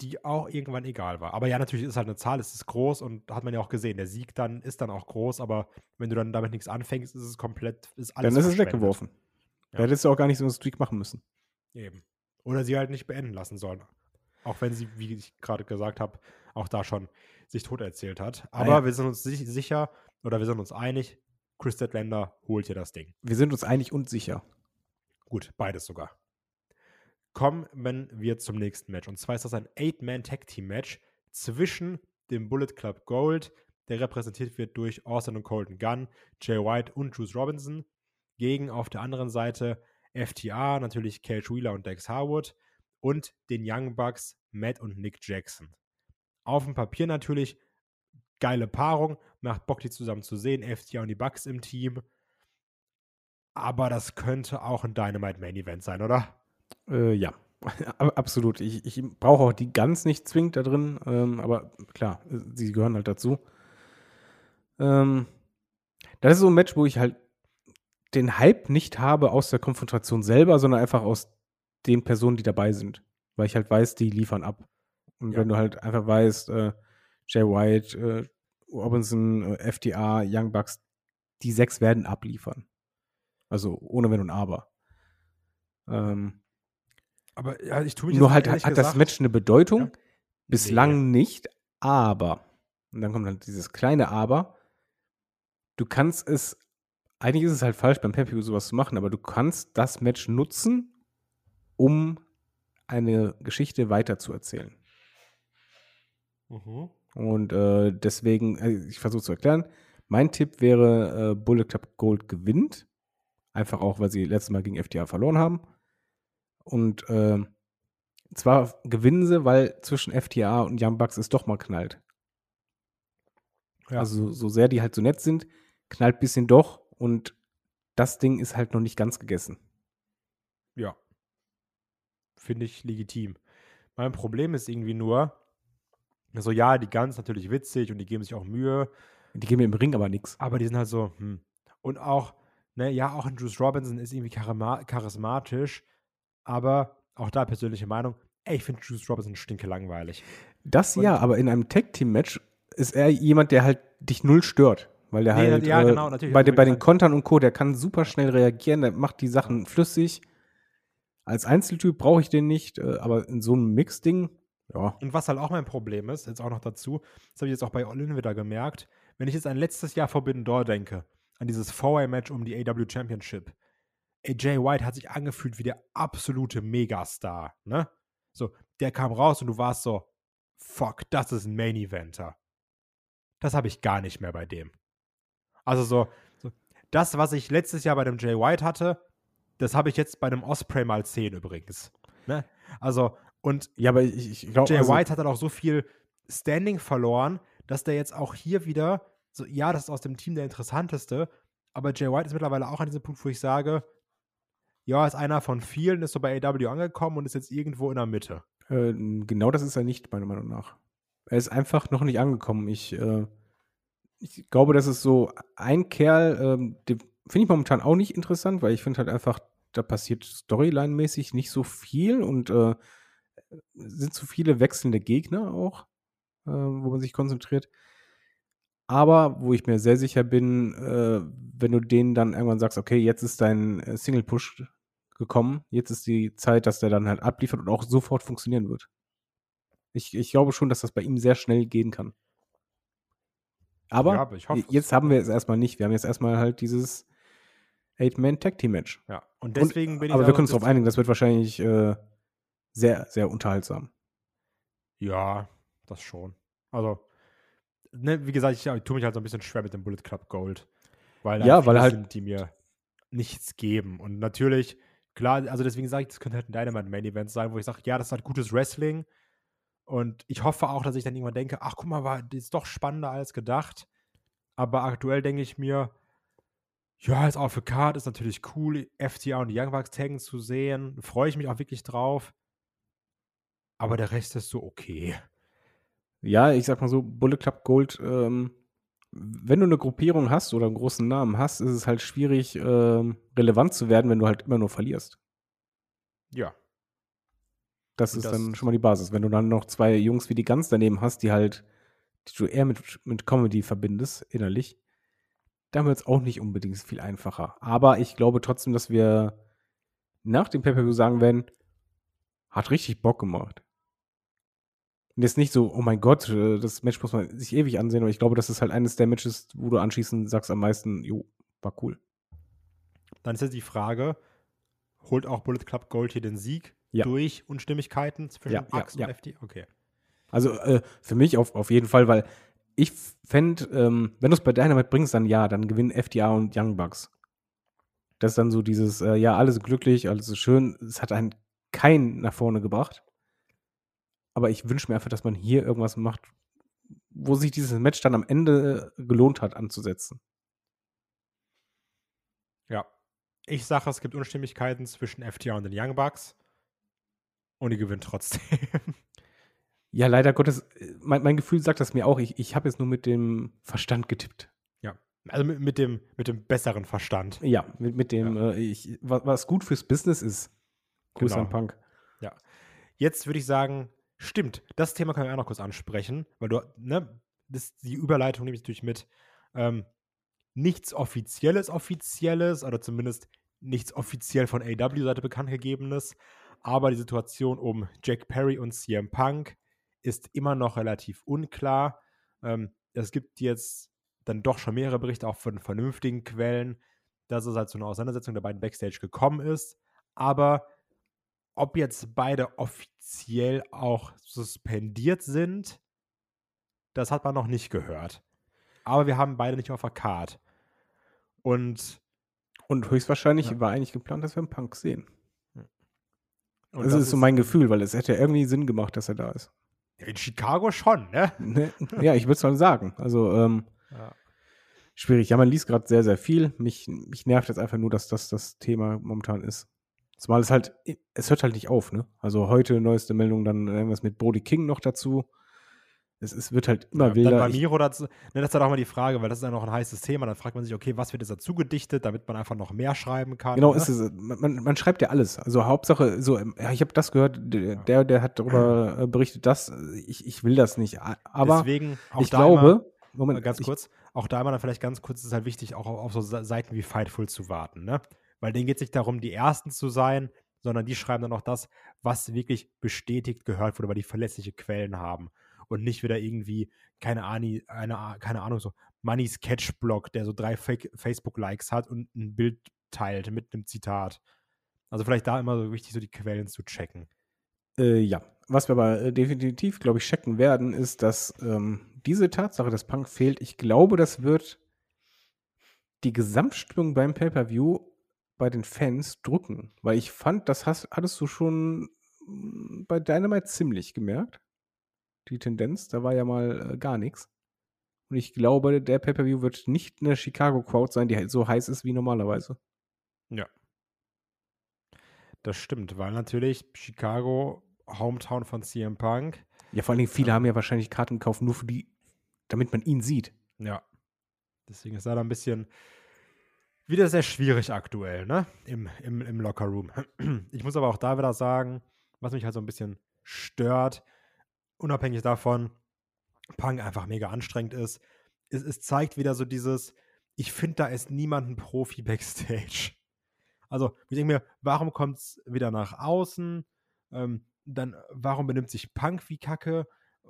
Die auch irgendwann egal war. Aber ja, natürlich ist halt eine Zahl, es ist groß und hat man ja auch gesehen. Der Sieg dann ist dann auch groß, aber wenn du dann damit nichts anfängst, ist es komplett, ist alles Dann ist es weggeworfen. Ja. Da hättest du auch gar nicht so eine Streak machen müssen. Eben. Oder sie halt nicht beenden lassen sollen. Auch wenn sie, wie ich gerade gesagt habe, auch da schon sich tot erzählt hat. Aber Naja. wir sind uns sich- sicher oder wir sind uns einig, Chris Deadlander holt hier das Ding. Wir sind uns einig und sicher. Gut, beides sogar. Kommen wir zum nächsten Match. Und zwar ist das ein Eight-Man-Tag-Team-Match zwischen dem Bullet Club Gold, der repräsentiert wird durch Austin und Colton Gunn, Jay White und Juice Robinson, gegen auf der anderen Seite FTA, natürlich Cage Wheeler und Dex Harwood und den Young Bucks, Matt und Nick Jackson. Auf dem Papier natürlich geile Paarung, macht Bock, die zusammen zu sehen, FTA und die Bucks im Team. Aber das könnte auch ein Dynamite Main Event sein, oder? Äh, ja, Ab- absolut. Ich, ich brauche auch die ganz nicht zwingend da drin, ähm, aber klar, sie gehören halt dazu. Ähm, das ist so ein Match, wo ich halt den Hype nicht habe aus der Konfrontation selber, sondern einfach aus den Personen, die dabei sind. Weil ich halt weiß, die liefern ab. Und Ja. wenn du halt einfach weißt, äh, Jay White, äh, Robinson, äh, FDA, Young Bucks, die sechs werden abliefern. Also ohne Wenn und Aber. Ähm, Aber ja, ich tue mich nur halt hat das gesagt- Match eine Bedeutung. Ja. Bislang nicht, aber. Und dann kommt dann dieses kleine Aber. Du kannst es eigentlich ist es halt falsch, beim Pay-Per-View sowas zu machen, aber du kannst das Match nutzen, um eine Geschichte weiterzuerzählen. Mhm. Und äh, deswegen, äh, ich versuche zu erklären, mein Tipp wäre, äh, Bullet Club Gold gewinnt. Einfach auch, weil sie letztes Mal gegen FTA verloren haben. Und äh, zwar gewinnen sie, weil zwischen FTA und Young Bucks es doch mal knallt. Ja. Also so sehr die halt so nett sind, knallt ein bisschen doch und das Ding ist halt noch nicht ganz gegessen. Ja. Finde ich legitim. Mein Problem ist irgendwie nur, so ja, die Guns natürlich witzig und die geben sich auch Mühe, Die geben mir im Ring aber nichts. aber die sind halt so, hm. Und auch, ne, ja, auch ein Juice Robinson ist irgendwie charismatisch, aber auch da persönliche Meinung, ey, ich finde Juice Robinson stinke langweilig. Das Und- ja, aber in einem Tag-Team-Match ist er jemand, der halt dich null stört. Weil der Nee, halt ja, äh, genau, natürlich, bei, den, bei den. Kontern und Co., der kann super schnell reagieren, der macht die Sachen flüssig. Als Einzeltyp brauche ich den nicht, äh, aber in so einem Mix-Ding, ja. Und was halt auch mein Problem ist, jetzt auch noch dazu, das habe ich jetzt auch bei Olin wieder gemerkt, wenn ich jetzt an letztes Jahr Forbidden Door denke, an dieses Four-Way-Match um die AW Championship, AJ White hat sich angefühlt wie der absolute Megastar, ne? So, der kam raus und du warst so, fuck, das ist ein Main-Eventer. Das habe ich gar nicht mehr bei dem. Also so, so, das, was ich letztes Jahr bei dem Jay White hatte, das habe ich jetzt bei dem Osprey mal 10 übrigens. Ne? Also, und Ja, aber ich, ich glaube, Jay also, White hat dann auch so viel Standing verloren, dass der jetzt auch hier wieder, so, ja, das ist aus dem Team der interessanteste, aber Jay White ist mittlerweile auch an diesem Punkt, wo ich sage, ja, ist einer von vielen, ist so bei AW angekommen und ist jetzt irgendwo in der Mitte. äh, genau das ist er nicht, meiner Meinung nach. Er ist einfach noch nicht angekommen. Ich, äh, ich glaube, das ist so ein Kerl, ähm, den finde ich momentan auch nicht interessant, weil ich finde halt einfach, da passiert Storyline-mäßig nicht so viel und äh, sind zu viele wechselnde Gegner auch, äh, wo man sich konzentriert. Aber wo ich mir sehr sicher bin, äh, wenn du denen dann irgendwann sagst, okay, jetzt ist dein äh, Single-Push gekommen, jetzt ist die Zeit, dass der dann halt abliefert und auch sofort funktionieren wird. Ich, ich glaube schon, dass das bei ihm sehr schnell gehen kann. Aber, Ja, aber hoffe jetzt haben wir es erstmal nicht. Wir haben jetzt erstmal halt dieses Eight-Man-Tag-Team-Match. Ja. Und deswegen bin ich Aber wir können uns darauf einigen, das wird wahrscheinlich äh, sehr, sehr unterhaltsam. Ja, das schon. Also, ne, wie gesagt, ich, ich tue mich halt so ein bisschen schwer mit dem Bullet Club Gold. Weil Ja, weil halt- sind, die mir nichts geben. Und natürlich, klar, also deswegen sage ich, das könnte halt ein Dynamite Main Event sein, wo ich sage, ja, das halt gutes Wrestling. Und ich hoffe auch, dass ich dann irgendwann denke, ach guck mal, war das ist doch spannender als gedacht. Aber aktuell denke ich mir, ja, ist auch für Card, ist natürlich cool, FTA und die Young Bucks taggen zu sehen. Freue ich mich auch wirklich drauf. Aber der Rest ist so okay. Ja, ich sag mal so, Bullet Club Gold, ähm, wenn du eine Gruppierung hast oder einen großen Namen hast, ist es halt schwierig, ähm, relevant zu werden, wenn du halt immer nur verlierst. Ja. Das Und ist das- dann schon mal die Basis. Wenn du dann noch zwei Jungs wie die Guns daneben hast, die halt, die du eher mit, mit Comedy verbindest, innerlich, dann wird es auch nicht unbedingt viel einfacher. Aber ich glaube trotzdem, dass wir nach dem Pay-Per-View sagen werden, hat richtig Bock gemacht. Und jetzt nicht so, oh mein Gott, äh, das Match muss man sich ewig ansehen, aber ich glaube, das ist halt eines der Matches, wo du anschließend sagst am meisten, jo, war cool. Dann ist jetzt die Frage, holt auch Bullet Club Gold hier den Sieg Ja. durch Unstimmigkeiten zwischen Ja, Bucks ja. und FT? Okay. Also äh, für mich auf, auf jeden Fall, weil ich fände, ähm, wenn du es bei Dynamite bringst, dann ja, dann gewinnen FDA und Young Bucks. Das ist dann so dieses, äh, ja, alles glücklich, alles ist schön. Es hat einen keinen nach vorne gebracht. Aber ich wünsche mir einfach, dass man hier irgendwas macht, wo sich dieses Match dann am Ende äh, gelohnt hat anzusetzen. Ja. Ich sage, es gibt Unstimmigkeiten zwischen FTA und den Young Bucks. Und die gewinnen trotzdem. Ja, leider Gottes, äh, mein, mein Gefühl sagt das mir auch. Ich, ich habe jetzt nur mit dem Verstand getippt. ja. Also mit, mit, dem, mit dem besseren Verstand. Ja, mit, mit dem, Äh, ich, was, was gut fürs Business ist. Grüß Genau. an Punk. Jetzt würde ich sagen, stimmt, das Thema können wir auch noch kurz ansprechen, weil du, ne, das, die Überleitung nehme ich natürlich mit. Ähm, nichts Offizielles, Offizielles, oder zumindest nichts offiziell von AW-Seite bekannt gegebenes, aber die Situation um Jack Perry und CM Punk ist immer noch relativ unklar. Ähm, es gibt jetzt dann doch schon mehrere Berichte, auch von vernünftigen Quellen, dass es halt zu einer Auseinandersetzung der beiden Backstage gekommen ist. Aber ob jetzt beide offiziell auch suspendiert sind, das hat man noch nicht gehört. Aber wir haben beide nicht auf der Card. Und, Und höchstwahrscheinlich Ja. war eigentlich geplant, dass wir einen Punk sehen. Und das, ist so mein Gefühl, weil es hätte ja irgendwie Sinn gemacht, dass er da ist. In Chicago schon, ne? Ne? ja, ich würde es mal sagen. Also, ähm, Ja. schwierig. Ja, man liest gerade sehr, sehr viel. Mich, mich nervt jetzt einfach nur, dass das das Thema momentan ist. Zumal es halt, es hört halt nicht auf, ne? Also heute neueste Meldung, dann irgendwas mit Brody King noch dazu. Es, es wird halt immer Ja, wilder. Dann bei Miro, dazu, ne, das ist halt auch mal die Frage, weil das ist ja noch ein heißes Thema. Dann fragt man sich, okay, was wird jetzt dazu gedichtet, damit man einfach noch mehr schreiben kann. Genau, ne? ist es. Man, man, schreibt ja alles. Also Hauptsache, so, ich habe das gehört, der, der, hat darüber äh, berichtet, das. Ich, ich will das nicht. Aber Deswegen ich glaube, immer, Moment, äh, ganz ich, kurz, auch da immer dann vielleicht ganz kurz, ist es halt wichtig, auch auf, so Se- Seiten wie Fightful zu warten, ne? Weil denen geht es nicht darum, die Ersten zu sein, sondern die schreiben dann auch das, was wirklich bestätigt gehört wurde, weil die verlässliche Quellen haben. Und nicht wieder irgendwie, keine Ahnung, eine, keine Ahnung, so Money Sketch Blog, der so drei Facebook-Likes hat und ein Bild teilt mit einem Zitat. Also vielleicht da immer so wichtig, so die Quellen zu checken. Äh, ja, was wir aber äh, definitiv, glaube ich, checken werden, ist, dass ähm, diese Tatsache, dass Punk fehlt, ich glaube, das wird die Gesamtstimmung beim Pay-Per-View bei den Fans drücken. Weil ich fand, das hast, hattest du schon mm, bei Dynamite ziemlich gemerkt. Die Tendenz, da war ja mal äh, gar nichts. Und ich glaube, der Pay-Per-View wird nicht eine Chicago-Crowd sein, die halt so heiß ist wie normalerweise. Ja. Das stimmt, weil natürlich Chicago, Hometown von CM Punk, Ja, vor allen Dingen, viele haben ja wahrscheinlich Karten gekauft, nur für die, damit man ihn sieht. ja. Deswegen ist da ein bisschen wieder sehr schwierig aktuell, ne? Im, im, im Lockerroom. Ich muss aber auch da wieder sagen, was mich halt so ein bisschen stört, unabhängig davon, Punk einfach mega anstrengend ist, es, es zeigt wieder so dieses, ich finde, da ist niemand ein Profi backstage. Also, ich denke mir, warum kommt es wieder nach außen? Ähm, dann, warum benimmt sich Punk wie Kacke?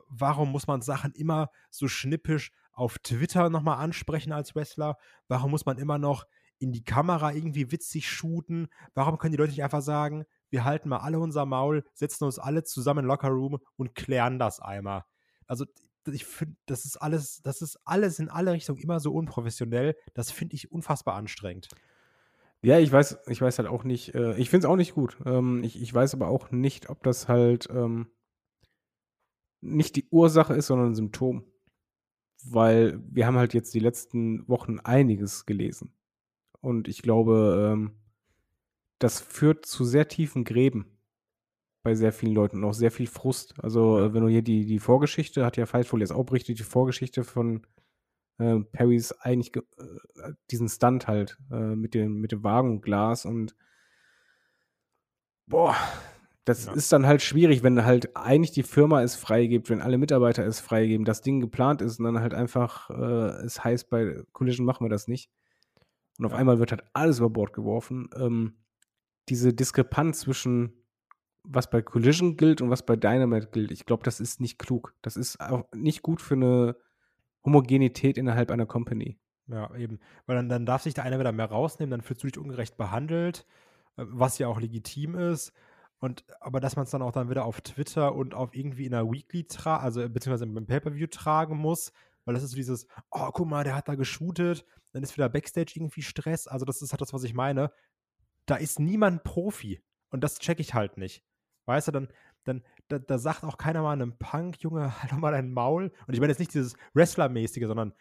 Warum muss man Sachen immer so schnippisch auf Twitter nochmal ansprechen als Wrestler? Warum muss man immer noch in die Kamera irgendwie witzig shooten? Warum können die Leute nicht einfach sagen, wir halten mal alle unser Maul, setzen uns alle zusammen in Lockerroom und klären das einmal? Also, ich finde, das ist alles, das ist alles in alle Richtungen immer so unprofessionell. Das finde ich unfassbar anstrengend. Ja, ich weiß, ich weiß halt auch nicht, äh, ich finde es auch nicht gut. Ähm, ich, ich weiß aber auch nicht, ob das halt ähm, nicht die Ursache ist, sondern ein Symptom. Weil wir haben halt jetzt die letzten Wochen einiges gelesen. Und ich glaube, ähm, das führt zu sehr tiefen Gräben bei sehr vielen Leuten und auch sehr viel Frust. Also, äh, wenn du hier die, die Vorgeschichte, hat ja Fightful jetzt auch berichtet, die Vorgeschichte von äh, Perrys eigentlich ge- äh, diesen Stunt halt äh, mit, dem, mit dem Wagenglas und boah, das Ja. ist dann halt schwierig, wenn halt eigentlich die Firma es freigibt, wenn alle Mitarbeiter es freigeben, das Ding geplant ist und dann halt einfach äh, es heißt, bei Collision machen wir das nicht. Und auf Ja. einmal wird halt alles über Bord geworfen. Ähm, diese Diskrepanz zwischen was bei Collision gilt und was bei Dynamite gilt, ich glaube, das ist nicht klug. Das ist auch nicht gut für eine Homogenität innerhalb einer Company. Ja, eben. Weil dann, dann darf sich der eine wieder mehr rausnehmen, dann fühlst du dich ungerecht behandelt, äh, was ja auch legitim ist. Und aber dass man es dann auch dann wieder auf Twitter und auf irgendwie in einer Weekly tra also beziehungsweise beim Pay-Per-View tragen muss, weil das ist so dieses, oh, guck mal, der hat da geshootet, dann ist wieder Backstage irgendwie Stress. Also, das ist halt das, was ich meine. Da ist niemand Profi. Und das check ich halt nicht. Weißt du, dann, dann, da, da sagt auch keiner mal einem Punk, Junge, halt doch mal dein Maul. Und ich meine jetzt nicht dieses Wrestler-mäßige, sondern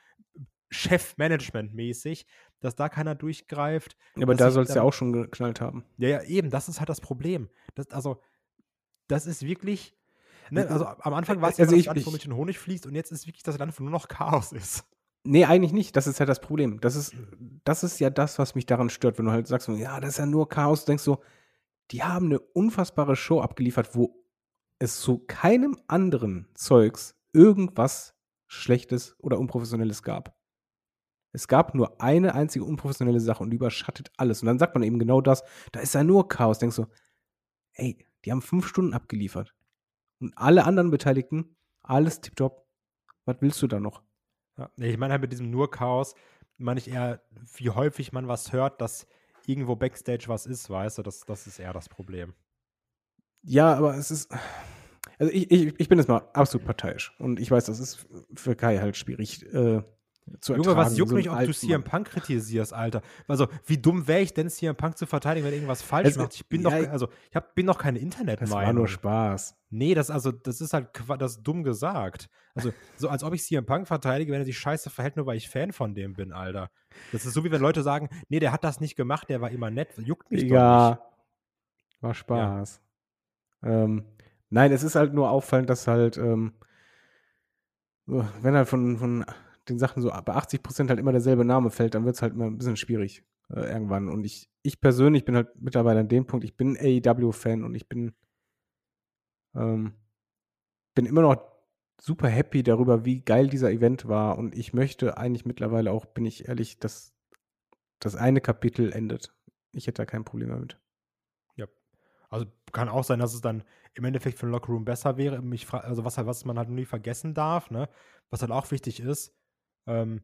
Chef-Management-mäßig, dass da keiner durchgreift. Aber Dass da soll es ja auch schon geknallt haben. Ja, ja, eben, das ist halt das Problem. Das, also, das ist wirklich. Ne, also am Anfang war es ja Also das Land, wo mit den Honig fließt und jetzt ist wirklich das Land, wo nur noch Chaos ist. Nee, eigentlich nicht. Das ist ja das Problem. Das ist, das ist ja das, was mich daran stört, wenn du halt sagst, ja, das ist ja nur Chaos. Du denkst so, die haben eine unfassbare Show abgeliefert, wo es zu keinem anderen Zeugs irgendwas Schlechtes oder Unprofessionelles gab. Es gab nur eine einzige unprofessionelle Sache und die überschattet alles. Und dann sagt man eben genau das, da ist ja nur Chaos. Denkst du, ey, die haben fünf Stunden abgeliefert. Und alle anderen Beteiligten, alles tipptopp. Was willst du da noch? Ja, ich meine halt mit diesem nur Chaos, meine ich eher, wie häufig man was hört, dass irgendwo Backstage was ist, weißt du, das, das ist eher das Problem. Ja, aber es ist. Also ich, ich, ich bin jetzt mal absolut parteiisch. Und ich weiß, das ist für Kai halt schwierig äh, zu Junge, ertragen. was juckt so mich, ob du CM. Punk kritisierst, Alter? Also, wie dumm wäre ich denn, CM Punk zu verteidigen, wenn irgendwas falsch Es- macht? Ich bin ja, doch, also, ich hab, bin doch keine Das Internetmeinung. war nur Spaß. Nee, das, also, das ist halt das ist dumm gesagt. Also, so als ob ich CM Punk verteidige, wenn er sich scheiße verhält, nur weil ich Fan von dem bin, Alter. Das ist so, wie wenn Leute sagen, nee, der hat das nicht gemacht, der war immer nett. Juckt mich doch nicht. Ja, war Spaß. Ähm, nein, es ist halt nur auffallend, dass halt, ähm, wenn halt von, von den Sachen so bei 80 Prozent halt immer derselbe Name fällt, dann wird es halt immer ein bisschen schwierig äh, irgendwann. Und ich, ich persönlich bin halt mittlerweile an dem Punkt, ich bin AEW-Fan und ich bin, ähm, bin immer noch super happy darüber, wie geil dieser Event war. Und ich möchte eigentlich mittlerweile auch, bin ich ehrlich, dass das eine Kapitel endet. Ich hätte da kein Problem damit. Also kann auch sein, dass es dann im Endeffekt für den Lockerroom besser wäre. Mich also was, halt- was man halt nie vergessen darf, ne? was halt auch wichtig ist, ähm,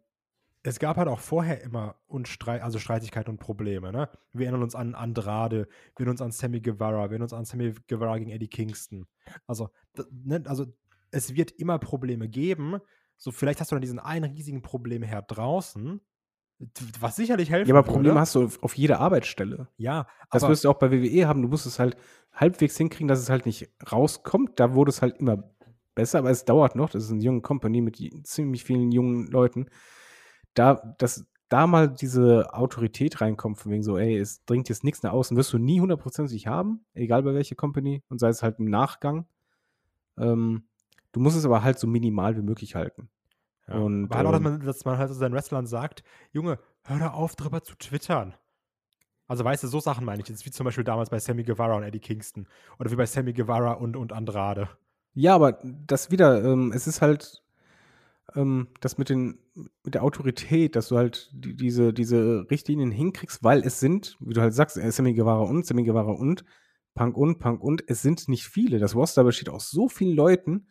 es gab halt auch vorher immer und Streit, also Streitigkeiten und Probleme. Ne? Wir erinnern uns an Andrade, wir erinnern uns an Sammy Guevara, wir erinnern uns an Sammy Guevara gegen Eddie Kingston. Also, ne? also es wird immer Probleme geben. So, vielleicht hast du dann diesen einen riesigen Problemherd draußen, was sicherlich helfen Ja, aber würde. Probleme hast du auf, jeder Arbeitsstelle. Ja, Das aber wirst du auch bei WWE haben. Du musst es halt halbwegs hinkriegen, dass es halt nicht rauskommt. Da wurde es halt immer besser, aber es dauert noch. Das ist eine junge Company mit ziemlich vielen jungen Leuten. Da, dass da mal diese Autorität reinkommt, von wegen so, ey, es dringt jetzt nichts nach außen, wirst du nie hundertprozentig haben, egal bei welcher Company und sei es halt im Nachgang. Ähm, du musst es aber halt so minimal wie möglich halten. Ja. Und, aber halt auch, dass ähm, man, dass man halt so seinen Wrestlern sagt, Junge, hör da auf, drüber zu twittern. Also weißt du, so Sachen meine ich jetzt, wie zum Beispiel damals bei Sammy Guevara und Eddie Kingston. Oder wie bei Sammy Guevara und, und Andrade. Ja, aber das wieder, ähm, es ist halt ähm, das mit, den, mit der Autorität, dass du halt die, diese, diese Richtlinien hinkriegst, weil es sind, wie du halt sagst, äh, Sammy und, Sammy Guevara und, Punk und, Punk und, es sind nicht viele. Das Roster besteht aus so vielen Leuten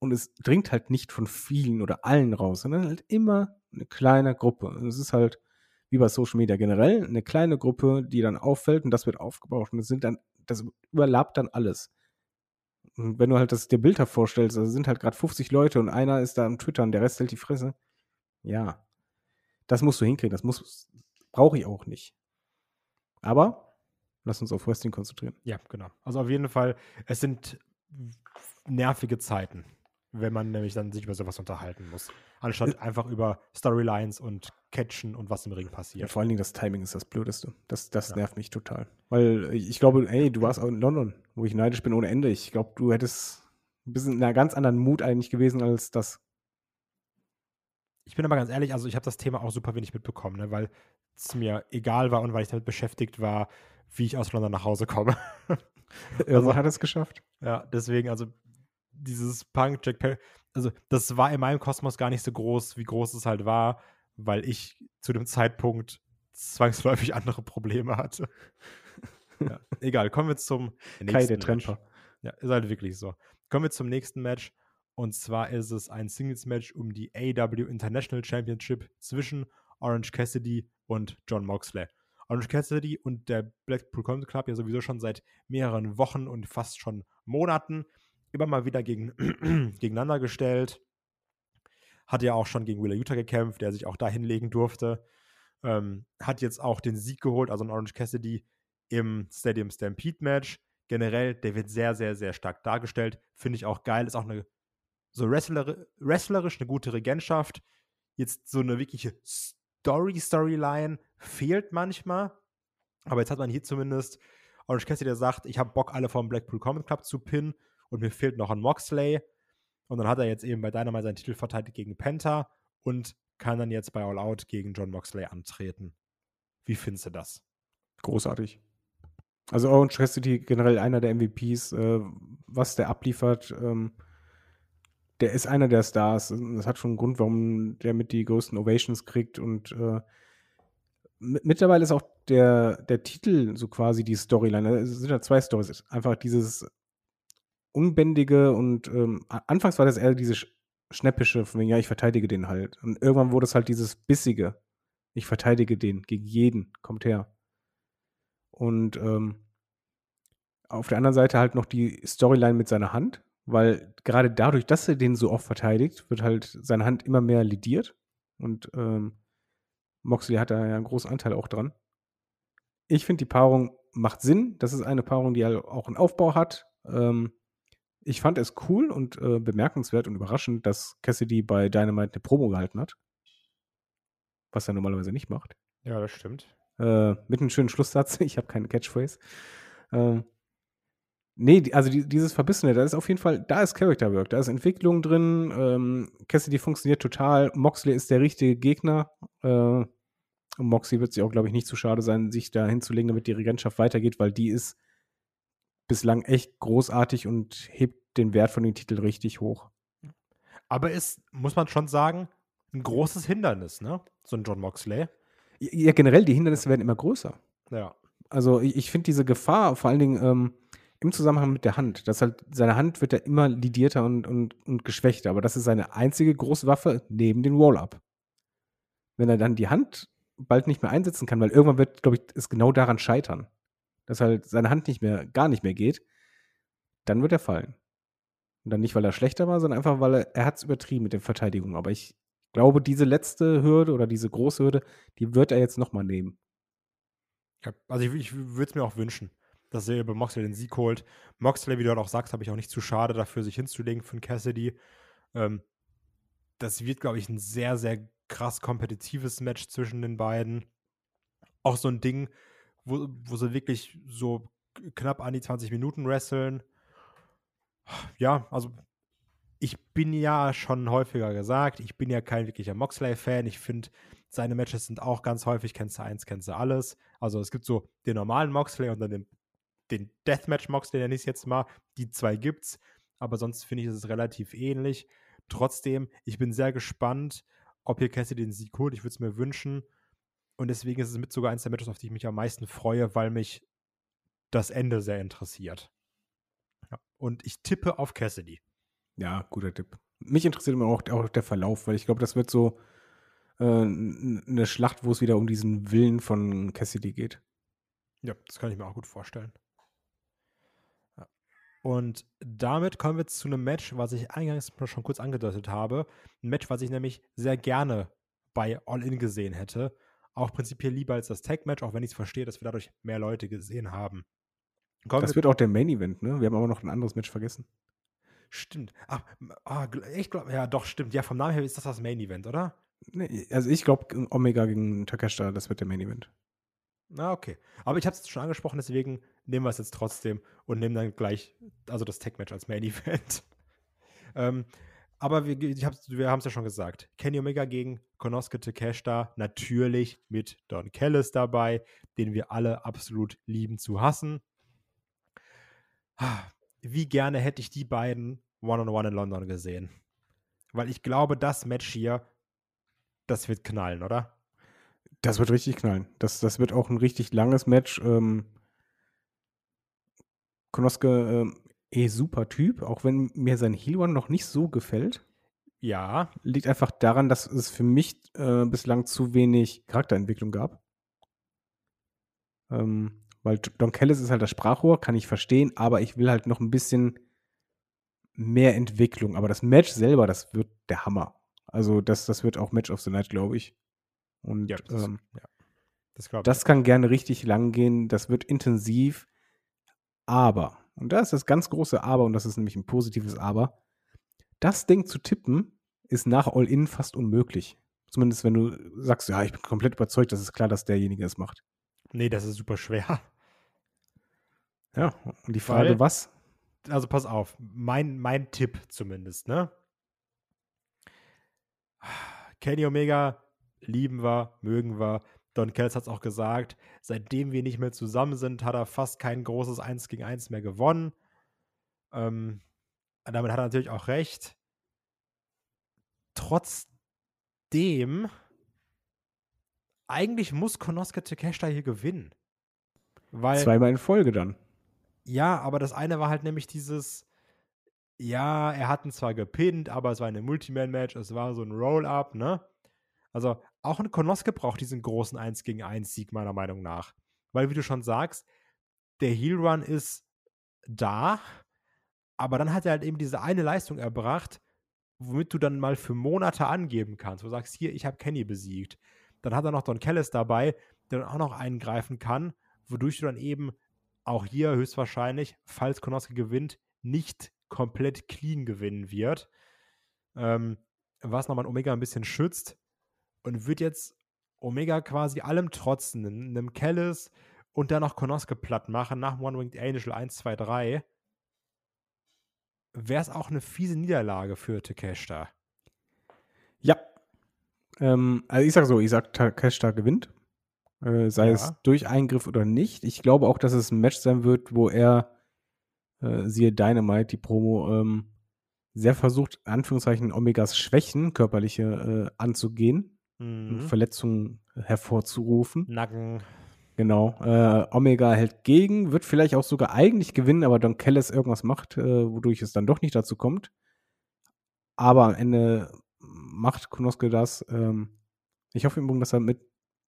und es dringt halt nicht von vielen oder allen raus, sondern halt immer eine kleine Gruppe. Und es ist halt, wie bei Social Media generell, eine kleine Gruppe, die dann auffällt und das wird aufgebaut. Und es sind dann, das überlappt dann alles. Und wenn du halt das dir Bild vorstellst, also sind halt gerade 50 Leute und einer ist da am Twittern, der Rest hält die Fresse. Ja. Das musst du hinkriegen, das muss, brauche ich auch nicht. Aber lass uns auf Wrestling konzentrieren. Ja, genau. Also auf jeden Fall, es sind nervige Zeiten, wenn man nämlich dann sich über sowas unterhalten muss. Anstatt einfach über Storylines und Catchen und was im Ring Ja, passiert. vor allen Dingen das Timing ist das Blödeste. Das, das Ja. nervt mich total. Weil ich ich glaube, ey, du warst auch in London, wo ich neidisch bin ohne Ende. Ich glaube, du hättest ein bisschen in einer ganz anderen Mut eigentlich gewesen als das. Ich bin aber ganz ehrlich, also ich habe das Thema auch super wenig mitbekommen, ne, weil es mir egal war und weil ich damit beschäftigt war, wie ich aus London nach Hause komme. Irgendwann hat er es geschafft. Ja, deswegen, also dieses Punk, Jack Perry, also das war in meinem Kosmos gar nicht so groß, wie groß es halt war, weil ich zu dem Zeitpunkt zwangsläufig andere Probleme hatte. ja, egal, kommen wir zum nächsten Kai, der Match. Tremper. Ja, ist halt wirklich so. Kommen wir zum nächsten Match. Und zwar ist es ein Singles-Match um die AW International Championship zwischen Orange Cassidy und John Moxley. Orange Cassidy und der Blackpool Combat Club ja sowieso schon seit mehreren Wochen und fast schon Monaten immer mal wieder gegen, gegeneinander gestellt. Hat ja auch schon gegen Wheeler Utah gekämpft, der sich auch da hinlegen durfte. Ähm, hat jetzt auch den Sieg geholt, also ein Orange Cassidy im Stadium Stampede Match. Generell, der wird sehr, sehr, sehr stark dargestellt. Finde ich auch geil. Ist auch eine so wrestler, wrestlerisch eine gute Regentschaft. Jetzt so eine wirkliche Story-Storyline fehlt manchmal. Aber jetzt hat man hier zumindest Orange Cassidy, der sagt, ich habe Bock, alle vom Blackpool Combat Club zu pinnen und mir fehlt noch ein Moxley. Und dann hat er jetzt eben bei Dynamite seinen Titel verteidigt gegen Penta und kann dann jetzt bei All Out gegen John Moxley antreten. Wie findest du das? Großartig. Also Orange Cassidy generell einer der MVPs, äh, was der abliefert, ähm, der ist einer der Stars. Das hat schon einen Grund, warum der mit die größten Ovations kriegt und äh, mi- mittlerweile ist auch der, der Titel so quasi die Storyline. Es sind ja zwei Stories. Einfach dieses Unbändige und ähm, anfangs war das eher diese sch- schnäppische, von wegen, ja, ich verteidige den halt. Und irgendwann wurde es halt dieses Bissige. Ich verteidige den gegen jeden. Kommt her. Und ähm, auf der anderen Seite halt noch die Storyline mit seiner Hand, weil gerade dadurch, dass er den so oft verteidigt, wird halt seine Hand immer mehr lidiert. Und ähm, Moxley hat da ja einen großen Anteil auch dran. Ich finde, die Paarung macht Sinn. Das ist eine Paarung, die halt auch einen Aufbau hat. Ähm, ich fand es cool und äh, bemerkenswert und überraschend, dass Cassidy bei Dynamite eine Promo gehalten hat. Was er normalerweise nicht macht. Ja, das stimmt. Äh, mit einem schönen Schlusssatz. Ich habe keine Catchphrase. Ähm, nee, also die, dieses Verbissene, da ist auf jeden Fall, da ist Character Work, da ist Entwicklung drin. Ähm, Cassidy funktioniert total. Moxley ist der richtige Gegner. Äh, und Moxley wird sich auch, glaube ich, nicht zu schade sein, sich da hinzulegen, damit die Regentschaft weitergeht, weil die ist bislang echt großartig und hebt den Wert von den Titeln richtig hoch. Aber ist, muss man schon sagen, ein großes Hindernis, ne? So ein John Moxley. Ja, generell, die Hindernisse werden immer größer. Ja. Also ich, ich finde diese Gefahr, vor allen Dingen ähm, im Zusammenhang mit der Hand, dass halt seine Hand wird ja immer lidierter und, und, und geschwächter, aber das ist seine einzige große Waffe neben dem Roll-Up. Wenn er dann die Hand bald nicht mehr einsetzen kann, weil irgendwann wird, glaube ich, es genau daran scheitern, dass halt seine Hand nicht mehr, gar nicht mehr geht, dann wird er fallen. Und dann nicht, weil er schlechter war, sondern einfach, weil er, er hat es übertrieben mit der Verteidigung. Aber ich glaube, diese letzte Hürde oder diese große Hürde, die wird er jetzt nochmal nehmen. Ja, also ich, ich würde es mir auch wünschen, dass er bei Moxley den Sieg holt. Moxley, wie du halt auch sagst, habe ich auch nicht zu schade dafür, sich hinzulegen für einen Cassidy. Ähm, das wird, glaube ich, ein sehr, sehr krass kompetitives Match zwischen den beiden. Auch so ein Ding, wo, wo sie wirklich so knapp an die 20 Minuten wresteln. Ja, also ich bin ja schon häufiger gesagt, ich bin ja kein wirklicher Moxley-Fan. Ich finde, seine Matches sind auch ganz häufig, kennst du eins, kennst du alles. Also es gibt so den normalen Moxley und dann den, den Deathmatch Moxley, nenne ich es jetzt mal. Die zwei gibt's, aber sonst finde ich, ist es relativ ähnlich. Trotzdem, ich bin sehr gespannt, ob hier Cassidy den Sieg holt. Ich würde es mir wünschen. Und deswegen ist es mit sogar eins der Matches, auf die ich mich am meisten freue, weil mich das Ende sehr interessiert. Ja. Und ich tippe auf Cassidy. Ja, guter Tipp. Mich interessiert immer auch, auch der Verlauf, weil ich glaube, das wird so äh, eine Schlacht, wo es wieder um diesen Willen von Cassidy geht. Ja, das kann ich mir auch gut vorstellen. Und damit kommen wir zu einem Match, was ich eingangs schon kurz angedeutet habe. Ein Match, was ich nämlich sehr gerne bei All In gesehen hätte. Auch prinzipiell lieber als das Tag-Match, auch wenn ich es verstehe, dass wir dadurch mehr Leute gesehen haben. Kommen das wird auch der Main Event, ne? Wir haben aber noch ein anderes Match vergessen. Stimmt. Ach, ah, ich glaube, ja, doch, stimmt. Ja, vom Namen her ist das das Main Event, oder? Nee, also ich glaube, Omega gegen Takeshita, das wird der Main Event. Na, okay. Aber ich habe es schon angesprochen, deswegen nehmen wir es jetzt trotzdem und nehmen dann gleich, also das Tech-Match als Main Event. ähm, aber wir, wir haben es ja schon gesagt. Kenny Omega gegen Konosuke Takeshita, natürlich mit Don Kellis dabei, den wir alle absolut lieben zu hassen. Wie gerne hätte ich die beiden One-on-One -on -one in London gesehen. Weil ich glaube, das Match hier, das wird knallen, oder? Das wird richtig knallen. Das, das wird auch ein richtig langes Match. Ähm, Konoske ähm, eh super Typ, auch wenn mir sein Heal One noch nicht so gefällt. Ja. Liegt einfach daran, dass es für mich äh, bislang zu wenig Charakterentwicklung gab. Ähm, weil Don Kellis ist halt das Sprachrohr, kann ich verstehen, aber ich will halt noch ein bisschen mehr Entwicklung. Aber das Match selber, das wird der Hammer. Also das, das wird auch Match of the Night, glaube ich. Und ja, das, ähm, ja. das, das kann gerne richtig lang gehen. Das wird intensiv. Aber, und da ist das ganz große Aber, und das ist nämlich ein positives Aber, das Ding zu tippen ist nach All-In fast unmöglich. Zumindest wenn du sagst, ja, ich bin komplett überzeugt, dass es klar, dass derjenige es macht. Nee, das ist super schwer. Ja, und die Frage, Weil, was? Also pass auf, mein, mein Tipp zumindest, ne? Kenny Omega lieben wir, mögen wir. Don Kells hat es auch gesagt, seitdem wir nicht mehr zusammen sind, hat er fast kein großes 1 gegen 1 mehr gewonnen. Ähm, damit hat er natürlich auch recht. Trotzdem, eigentlich muss Konosuke Takeshita hier gewinnen. Weil, Zweimal in Folge dann. Ja, aber das eine war halt nämlich dieses, ja, er hat ihn zwar gepinnt, aber es war eine Multiman-Match, es war so ein Roll-Up, ne? Also auch ein Konoske braucht diesen großen 1 gegen 1 Sieg meiner Meinung nach. Weil, wie du schon sagst, der Heel Run ist da, aber dann hat er halt eben diese eine Leistung erbracht, womit du dann mal für Monate angeben kannst, du sagst, hier, ich habe Kenny besiegt. Dann hat er noch Don Kellis dabei, der dann auch noch eingreifen kann, wodurch du dann eben auch hier höchstwahrscheinlich, falls Konoske gewinnt, nicht komplett clean gewinnen wird. Ähm, was nochmal Omega ein bisschen schützt und wird jetzt Omega quasi allem trotzen, einem Kellis und dann noch Konoske platt machen nach One-Winged Angel 1, 2, 3 wäre es auch eine fiese Niederlage für Takeshita. Ja. Ähm, also ich sage so, ich sage Takeshita gewinnt. Äh, sei ja. es durch Eingriff oder nicht. Ich glaube auch, dass es ein Match sein wird, wo er, äh, siehe Dynamite, die Promo, ähm, sehr versucht, Anführungszeichen Omegas Schwächen, körperliche, äh, anzugehen. Mhm. Verletzungen hervorzurufen. Nacken. Genau. Äh, Omega hält gegen, wird vielleicht auch sogar eigentlich gewinnen, aber Don Kellis irgendwas macht, äh, wodurch es dann doch nicht dazu kommt. Aber am Ende macht Konoske das. Ähm, ich hoffe übrigens, dass er mit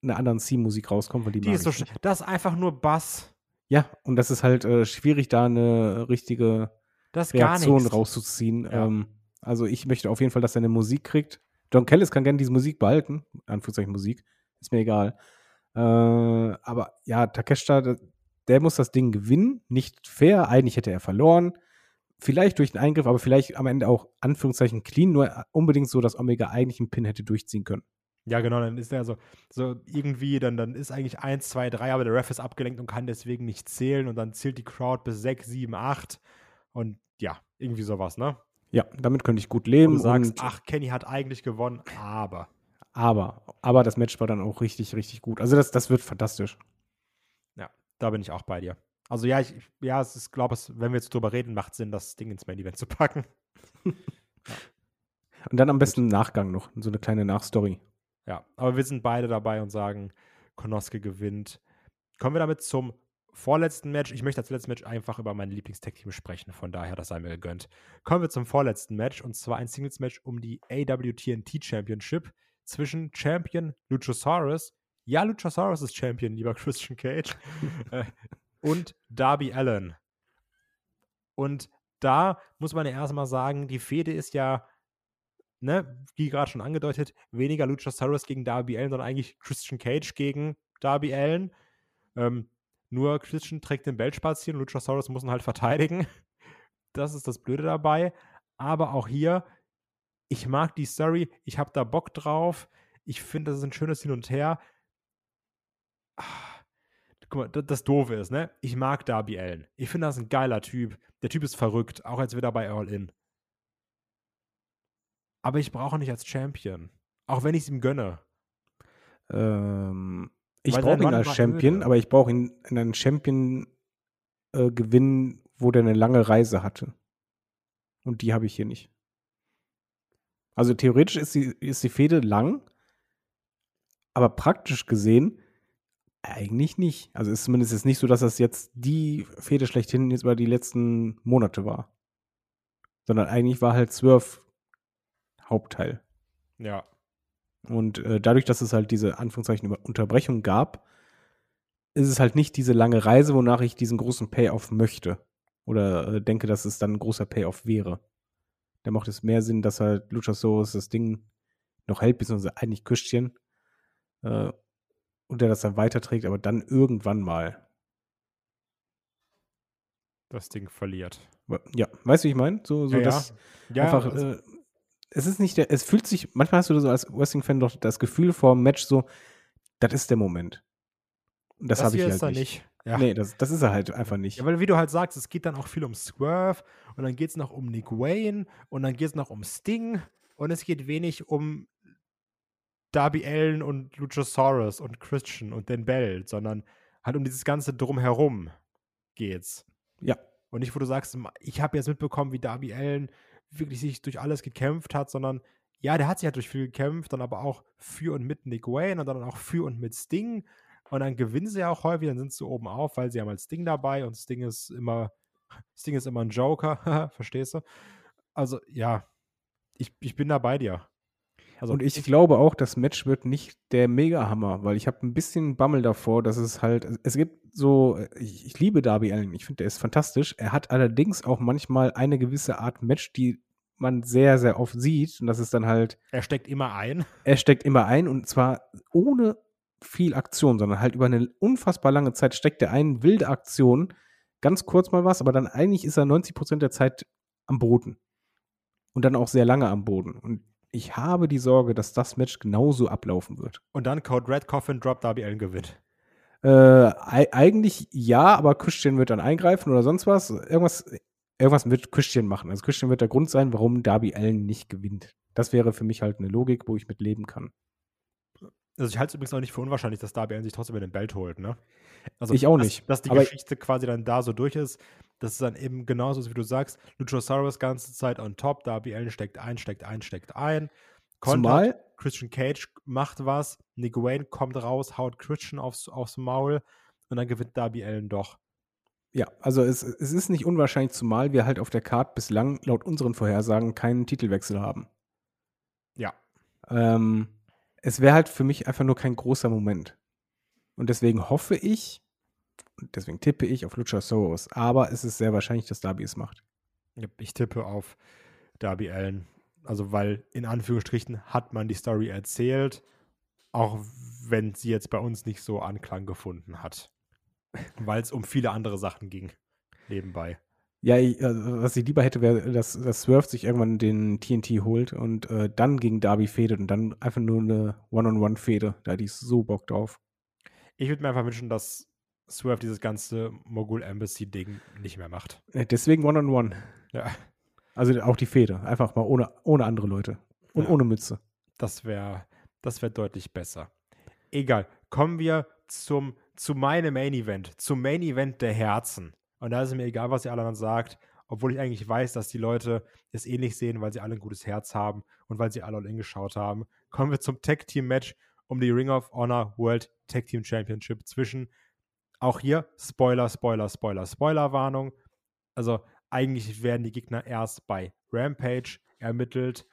einer anderen Theme-Musik rauskommt, weil die, die ist so nicht. Das ist einfach nur Bass. Ja, und das ist halt äh, schwierig, da eine richtige Reaktion rauszuziehen. Ja. Ähm, also ich möchte auf jeden Fall, dass er eine Musik kriegt. Don Kellis kann gerne diese Musik behalten, Anführungszeichen Musik, ist mir egal. Äh, aber ja, Takeshita, der, der muss das Ding gewinnen. Nicht fair. Eigentlich hätte er verloren. Vielleicht durch den Eingriff, aber vielleicht am Ende auch Anführungszeichen clean. Nur unbedingt so, dass Omega eigentlich einen Pin hätte durchziehen können. Ja, genau, dann ist er so, so irgendwie, dann, dann ist eigentlich 1, 2, 3, aber der Ref ist abgelenkt und kann deswegen nicht zählen und dann zählt die Crowd bis 6, 7, 8 und ja, irgendwie sowas, ne? Ja, damit könnte ich gut leben. Und du sagst, ach, Kenny hat eigentlich gewonnen, aber. Aber, aber das Match war dann auch richtig, richtig gut. Also das, das wird fantastisch. Ja, da bin ich auch bei dir. Also ja, ich, ja, es ist, glaube ich, wenn wir jetzt drüber reden, macht Sinn, das Ding ins Main Event zu packen. ja. Und dann am besten im Nachgang noch, so eine kleine Nachstory. Ja, aber wir sind beide dabei und sagen, Konoske gewinnt. Kommen wir damit zum vorletzten Match. Ich möchte als letztes Match einfach über mein Lieblingstech-Team sprechen, von daher, das sei mir gegönnt. Kommen wir zum vorletzten Match und zwar ein Singles-Match um die AWTNT Championship zwischen Champion Luchasaurus, ja, Luchasaurus ist Champion, lieber Christian Cage, äh, und Darby Allen. Und da muss man ja erstmal sagen, die Fehde ist ja, ne, wie gerade schon angedeutet, weniger Luchasaurus gegen Darby Allen, sondern eigentlich Christian Cage gegen Darby Allen. Ähm, nur Christian trägt den Belt spazieren, Luchasaurus muss ihn halt verteidigen. Das ist das Blöde dabei. Aber auch hier ich mag die Story, ich habe da Bock drauf, ich finde, das ist ein schönes Hin und Her. Ah, guck mal, das, das Doofe ist, ne? Ich mag Darby Allen. Ich finde, das ist ein geiler Typ. Der Typ ist verrückt, auch als wieder bei All In. Aber ich brauche ihn nicht als Champion. Auch wenn ich es ihm gönne. Ähm, ich brauche ihn als Champion, öde. aber ich brauche ihn in einen Champion äh, gewinnen, wo der eine lange Reise hatte. Und die habe ich hier nicht. Also theoretisch ist die, ist die Fehde lang, aber praktisch gesehen eigentlich nicht. Also ist zumindest jetzt nicht so, dass das jetzt die Fehde schlechthin jetzt über die letzten Monate war. Sondern eigentlich war halt zwölf Hauptteil. Ja. Und äh, dadurch, dass es halt diese Anführungszeichen Unterbrechung gab, ist es halt nicht diese lange Reise, wonach ich diesen großen Payoff möchte. Oder äh, denke, dass es dann ein großer Payoff wäre. Da macht es mehr Sinn, dass halt Luchasaurus das Ding noch hält, beziehungsweise eigentlich Christian. Äh, und der das dann weiterträgt, aber dann irgendwann mal das Ding verliert. Ja, weißt du, wie ich meine? So, so ja, das ja. einfach. Also, äh, es ist nicht der, es fühlt sich, manchmal hast du so als Wrestling-Fan doch das Gefühl vor dem Match so, das ist der Moment. Und das, das habe ich halt nicht. nicht. Ja. Nee, das, das ist er halt einfach nicht. Ja, weil wie du halt sagst, es geht dann auch viel um Swerve und dann geht es noch um Nick Wayne und dann geht es noch um Sting und es geht wenig um Darby Allen und Luchasaurus und Christian und den Bell, sondern halt um dieses ganze Drumherum geht's. Ja. Und nicht, wo du sagst, ich habe jetzt mitbekommen, wie Darby Allen wirklich sich durch alles gekämpft hat, sondern ja, der hat sich halt durch viel gekämpft, dann aber auch für und mit Nick Wayne und dann auch für und mit Sting und dann gewinnen sie ja auch häufig, dann sind sie oben auf, weil sie haben halt Sting dabei und Sting ist immer, Sting ist immer ein Joker, verstehst du? Also, ja, ich, ich bin da bei dir. Also und ich, glaube auch, das Match wird nicht der Mega-Hammer, weil ich habe ein bisschen Bammel davor, dass es halt, es gibt so, ich, ich liebe Darby Allen, ich finde, der ist fantastisch. Er hat allerdings auch manchmal eine gewisse Art Match, die man sehr, sehr oft sieht. Und das ist dann halt, er steckt immer ein. er steckt immer ein und zwar ohne viel Aktion, sondern halt über eine unfassbar lange Zeit steckt er ein, wilde Aktion, ganz kurz mal was, aber dann eigentlich ist er 90 Prozent der Zeit am Boden. Und dann auch sehr lange am Boden. Und ich habe die Sorge, dass das Match genauso ablaufen wird. Und dann Code Red Coffin Drop Darby Allen gewinnt. Äh, ei- eigentlich ja, aber Christian wird dann eingreifen oder sonst was. Irgendwas, irgendwas wird Christian machen. Also Christian wird der Grund sein, warum Darby Allen nicht gewinnt. Das wäre für mich halt eine Logik, wo ich mit leben kann. Also ich halte es übrigens auch nicht für unwahrscheinlich, dass Darby Allen sich trotzdem den Belt holt, ne? Also Ich auch dass, nicht. Dass die Aber- Geschichte quasi dann da so durch ist, das ist dann eben genauso, wie du sagst, Luchasaurus ganze Zeit on top, Darby Allen steckt ein, steckt ein, steckt ein. Kontert, Zumal, Christian Cage macht was, Nick Wayne kommt raus, haut Christian aufs, aufs Maul und dann gewinnt Darby Allen doch. ja, also es, es ist nicht unwahrscheinlich, zumal wir halt auf der Card bislang laut unseren Vorhersagen keinen Titelwechsel haben. Ja. Ähm, es wäre halt für mich einfach nur kein großer Moment. Und deswegen hoffe ich, und deswegen tippe ich auf Luchasaurus, aber es ist sehr wahrscheinlich, dass Darby es macht. Ich tippe auf Darby Allen. Also, weil in Anführungsstrichen hat man die Story erzählt, auch wenn sie jetzt bei uns nicht so Anklang gefunden hat. Weil es um viele andere Sachen ging. Nebenbei. Ja, ich, also, was ich lieber hätte, wäre, dass, dass Swerve sich irgendwann den TNT holt und äh, dann gegen Darby fädet und dann einfach nur eine One-on-One-Fäde. Da hätte ich so Bock drauf. Ich würde mir einfach wünschen, dass Swerve dieses ganze Mogul Embassy-Ding nicht mehr macht. Äh, Deswegen One-on-One. Ja, Also auch die Fäde. Einfach mal ohne, ohne andere Leute. Und Ja. ohne Mütze. das wäre das wär deutlich besser. Egal. Kommen wir zum, zu meinem Main Event. Zum Main Event der Herzen. Und da ist mir egal, was ihr alle dann sagt, obwohl ich eigentlich weiß, dass die Leute es ähnlich sehen, weil sie alle ein gutes Herz haben und weil sie alle all in geschaut haben. Kommen wir zum Tag Team Match um die Ring of Honor World Tag Team Championship zwischen auch hier Spoiler, Spoiler, Spoiler, Spoiler Warnung. Also eigentlich werden die Gegner erst bei Rampage ermittelt,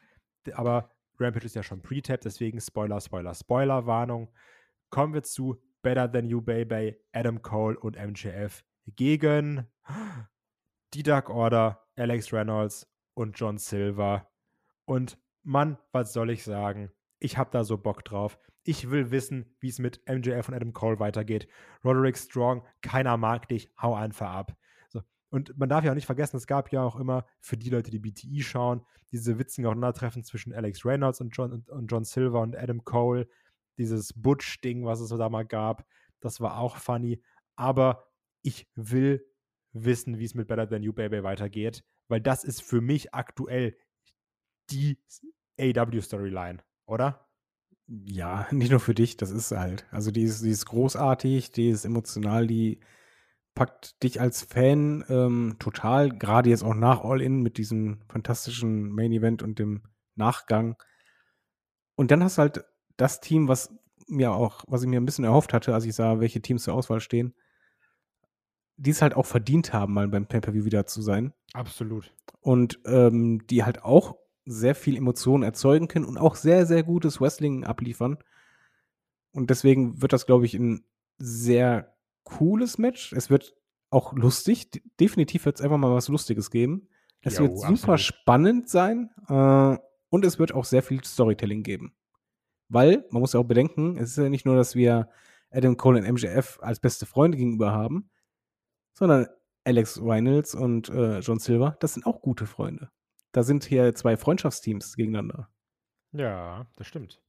aber Rampage ist ja schon pre-tapped, deswegen Spoiler, Spoiler, Spoiler Warnung. Kommen wir zu Better Than You Baby, Adam Cole und MJF gegen die Dark Order, Alex Reynolds und John Silver. Und Mann, was soll ich sagen? Ich hab da so Bock drauf. Ich will wissen, wie es mit MJF und Adam Cole weitergeht. Roderick Strong, keiner mag dich, hau einfach ab. So. Und man darf ja auch nicht vergessen, es gab ja auch immer für die Leute, die BTI schauen, diese witzigen Aufeinandertreffen zwischen Alex Reynolds und John, und, und John Silver und Adam Cole. Dieses Butch-Ding, was es so da mal gab, das war auch funny. Aber ich will wissen, wie es mit Better Than You Baby weitergeht, weil das ist für mich aktuell die AW-Storyline, oder? Ja, nicht nur für dich, das ist halt. Also die ist, die ist großartig, die ist emotional, die packt dich als Fan ähm, total, gerade jetzt auch nach All-In mit diesem fantastischen Main-Event und dem Nachgang. Und dann hast du halt das Team, was mir auch, was ich mir ein bisschen erhofft hatte, als ich sah, welche Teams zur Auswahl stehen, die es halt auch verdient haben, mal beim Pay-Per-View wieder zu sein Absolut. und ähm, die halt auch sehr viel Emotionen erzeugen können und auch sehr, sehr gutes Wrestling abliefern. Und deswegen wird das, glaube ich, ein sehr cooles Match. Es wird auch lustig. Definitiv wird es einfach mal was Lustiges geben. Es Jo, wird super absolut. spannend sein äh, und es wird auch sehr viel Storytelling geben. Weil, man muss ja auch bedenken, es ist ja nicht nur, dass wir Adam Cole und MJF als beste Freunde gegenüber haben, sondern Alex Reynolds und äh, John Silver, das sind auch gute Freunde. Da sind hier zwei Freundschaftsteams gegeneinander. Ja, das stimmt.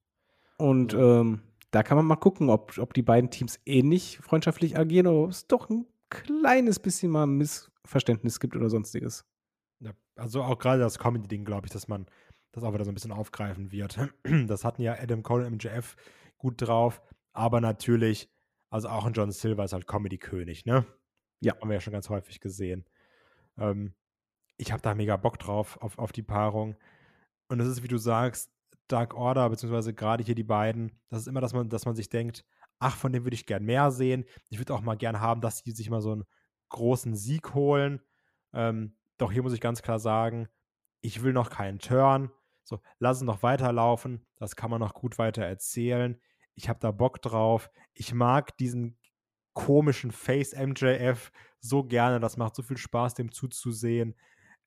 Und Ja. ähm, da kann man mal gucken, ob, ob die beiden Teams ähnlich freundschaftlich agieren oder ob es doch ein kleines bisschen mal Missverständnis gibt oder sonstiges. Ja, also auch gerade das Comedy-Ding, glaube ich, dass man das auch wieder so ein bisschen aufgreifen wird. Das hatten ja Adam Cole und MJF gut drauf, aber natürlich, also auch ein John Silver ist halt Comedy-König, ne? Ja. Haben wir ja schon ganz häufig gesehen. Ähm, ich habe da mega Bock drauf, auf, auf die Paarung. Und es ist, wie du sagst, Dark Order, beziehungsweise gerade hier die beiden, das ist immer, dass man, dass man sich denkt, ach, von dem würde ich gern mehr sehen. Ich würde auch mal gern haben, dass die sich mal so einen großen Sieg holen. Ähm, doch hier muss ich ganz klar sagen, ich will noch keinen Turn. So, lass es noch weiterlaufen. Das kann man noch gut weiter erzählen. Ich habe da Bock drauf. Ich mag diesen komischen Face MJF so gerne. Das macht so viel Spaß, dem zuzusehen.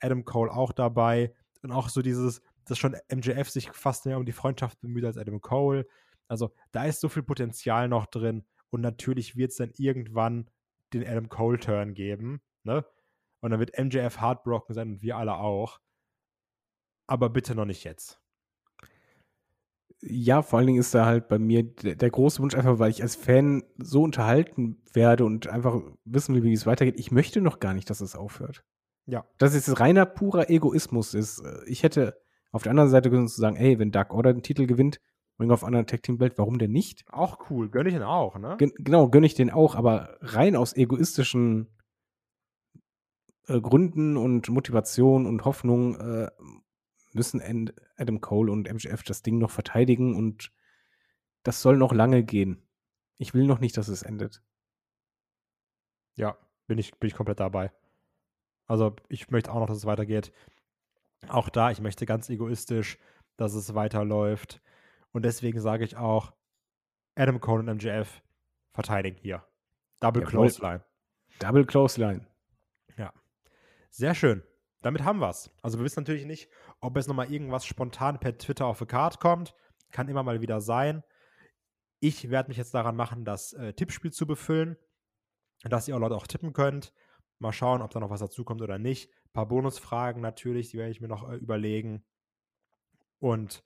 Adam Cole auch dabei. Und auch so dieses, dass schon MJF sich fast mehr um die Freundschaft bemüht als Adam Cole. Also da ist so viel Potenzial noch drin. Und natürlich wird es dann irgendwann den Adam Cole-Turn geben. Ne? Und dann wird MJF heartbroken sein und wir alle auch. Aber bitte noch nicht jetzt. Ja, vor allen Dingen ist da halt bei mir der, der, große Wunsch einfach, weil ich als Fan so unterhalten werde und einfach wissen will, wie es weitergeht. Ich möchte noch gar nicht, dass es aufhört. Ja. Dass es reiner purer Egoismus ist. Ich hätte auf der anderen Seite können zu sagen, ey, wenn Dark Order den Titel gewinnt, Ring of Honor Tag Team Belt, warum denn nicht? Auch cool, gönne ich den auch, ne? Gen genau, gönne ich den auch, aber rein aus egoistischen äh, Gründen und Motivation und Hoffnung äh, müssen Adam Cole und MJF das Ding noch verteidigen und das soll noch lange gehen. Ich will noch nicht, dass es endet. Ja, bin ich, bin ich komplett dabei. Also ich möchte auch noch, dass es weitergeht. Auch da, ich möchte ganz egoistisch, dass es weiterläuft. Und deswegen sage ich auch, Adam Cole und MJF verteidigen hier. Double Jawohl. Clothesline. Double Clothesline. Ja. Sehr schön. Damit haben wir es. Also wir wissen natürlich nicht, ob jetzt nochmal irgendwas spontan per Twitter auf the Card kommt. Kann immer mal wieder sein. Ich werde mich jetzt daran machen, das äh, Tippspiel zu befüllen, dass ihr Leute auch tippen könnt. Mal schauen, ob da noch was dazukommt oder nicht. Ein paar Bonusfragen natürlich, die werde ich mir noch äh, überlegen. Und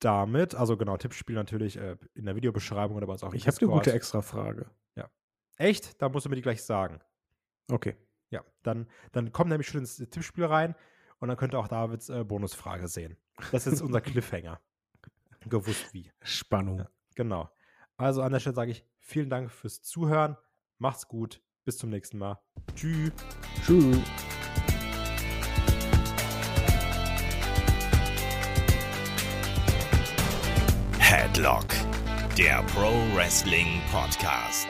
damit, also genau, Tippspiel natürlich äh, in der Videobeschreibung oder was auch Ich habe eine gute Extra-Frage. Ja. Echt? Da musst du mir die gleich sagen. Okay. Ja, dann, dann kommt nämlich schon ins Tippspiel rein und dann könnt ihr auch Davids äh, Bonusfrage sehen. Das ist unser Cliffhanger. Gewusst wie. Spannung. Ja, genau. Also an der Stelle sage ich vielen Dank fürs Zuhören. Macht's gut. Bis zum nächsten Mal. Tschüss. Tschüss. Headlock, der Pro Wrestling Podcast.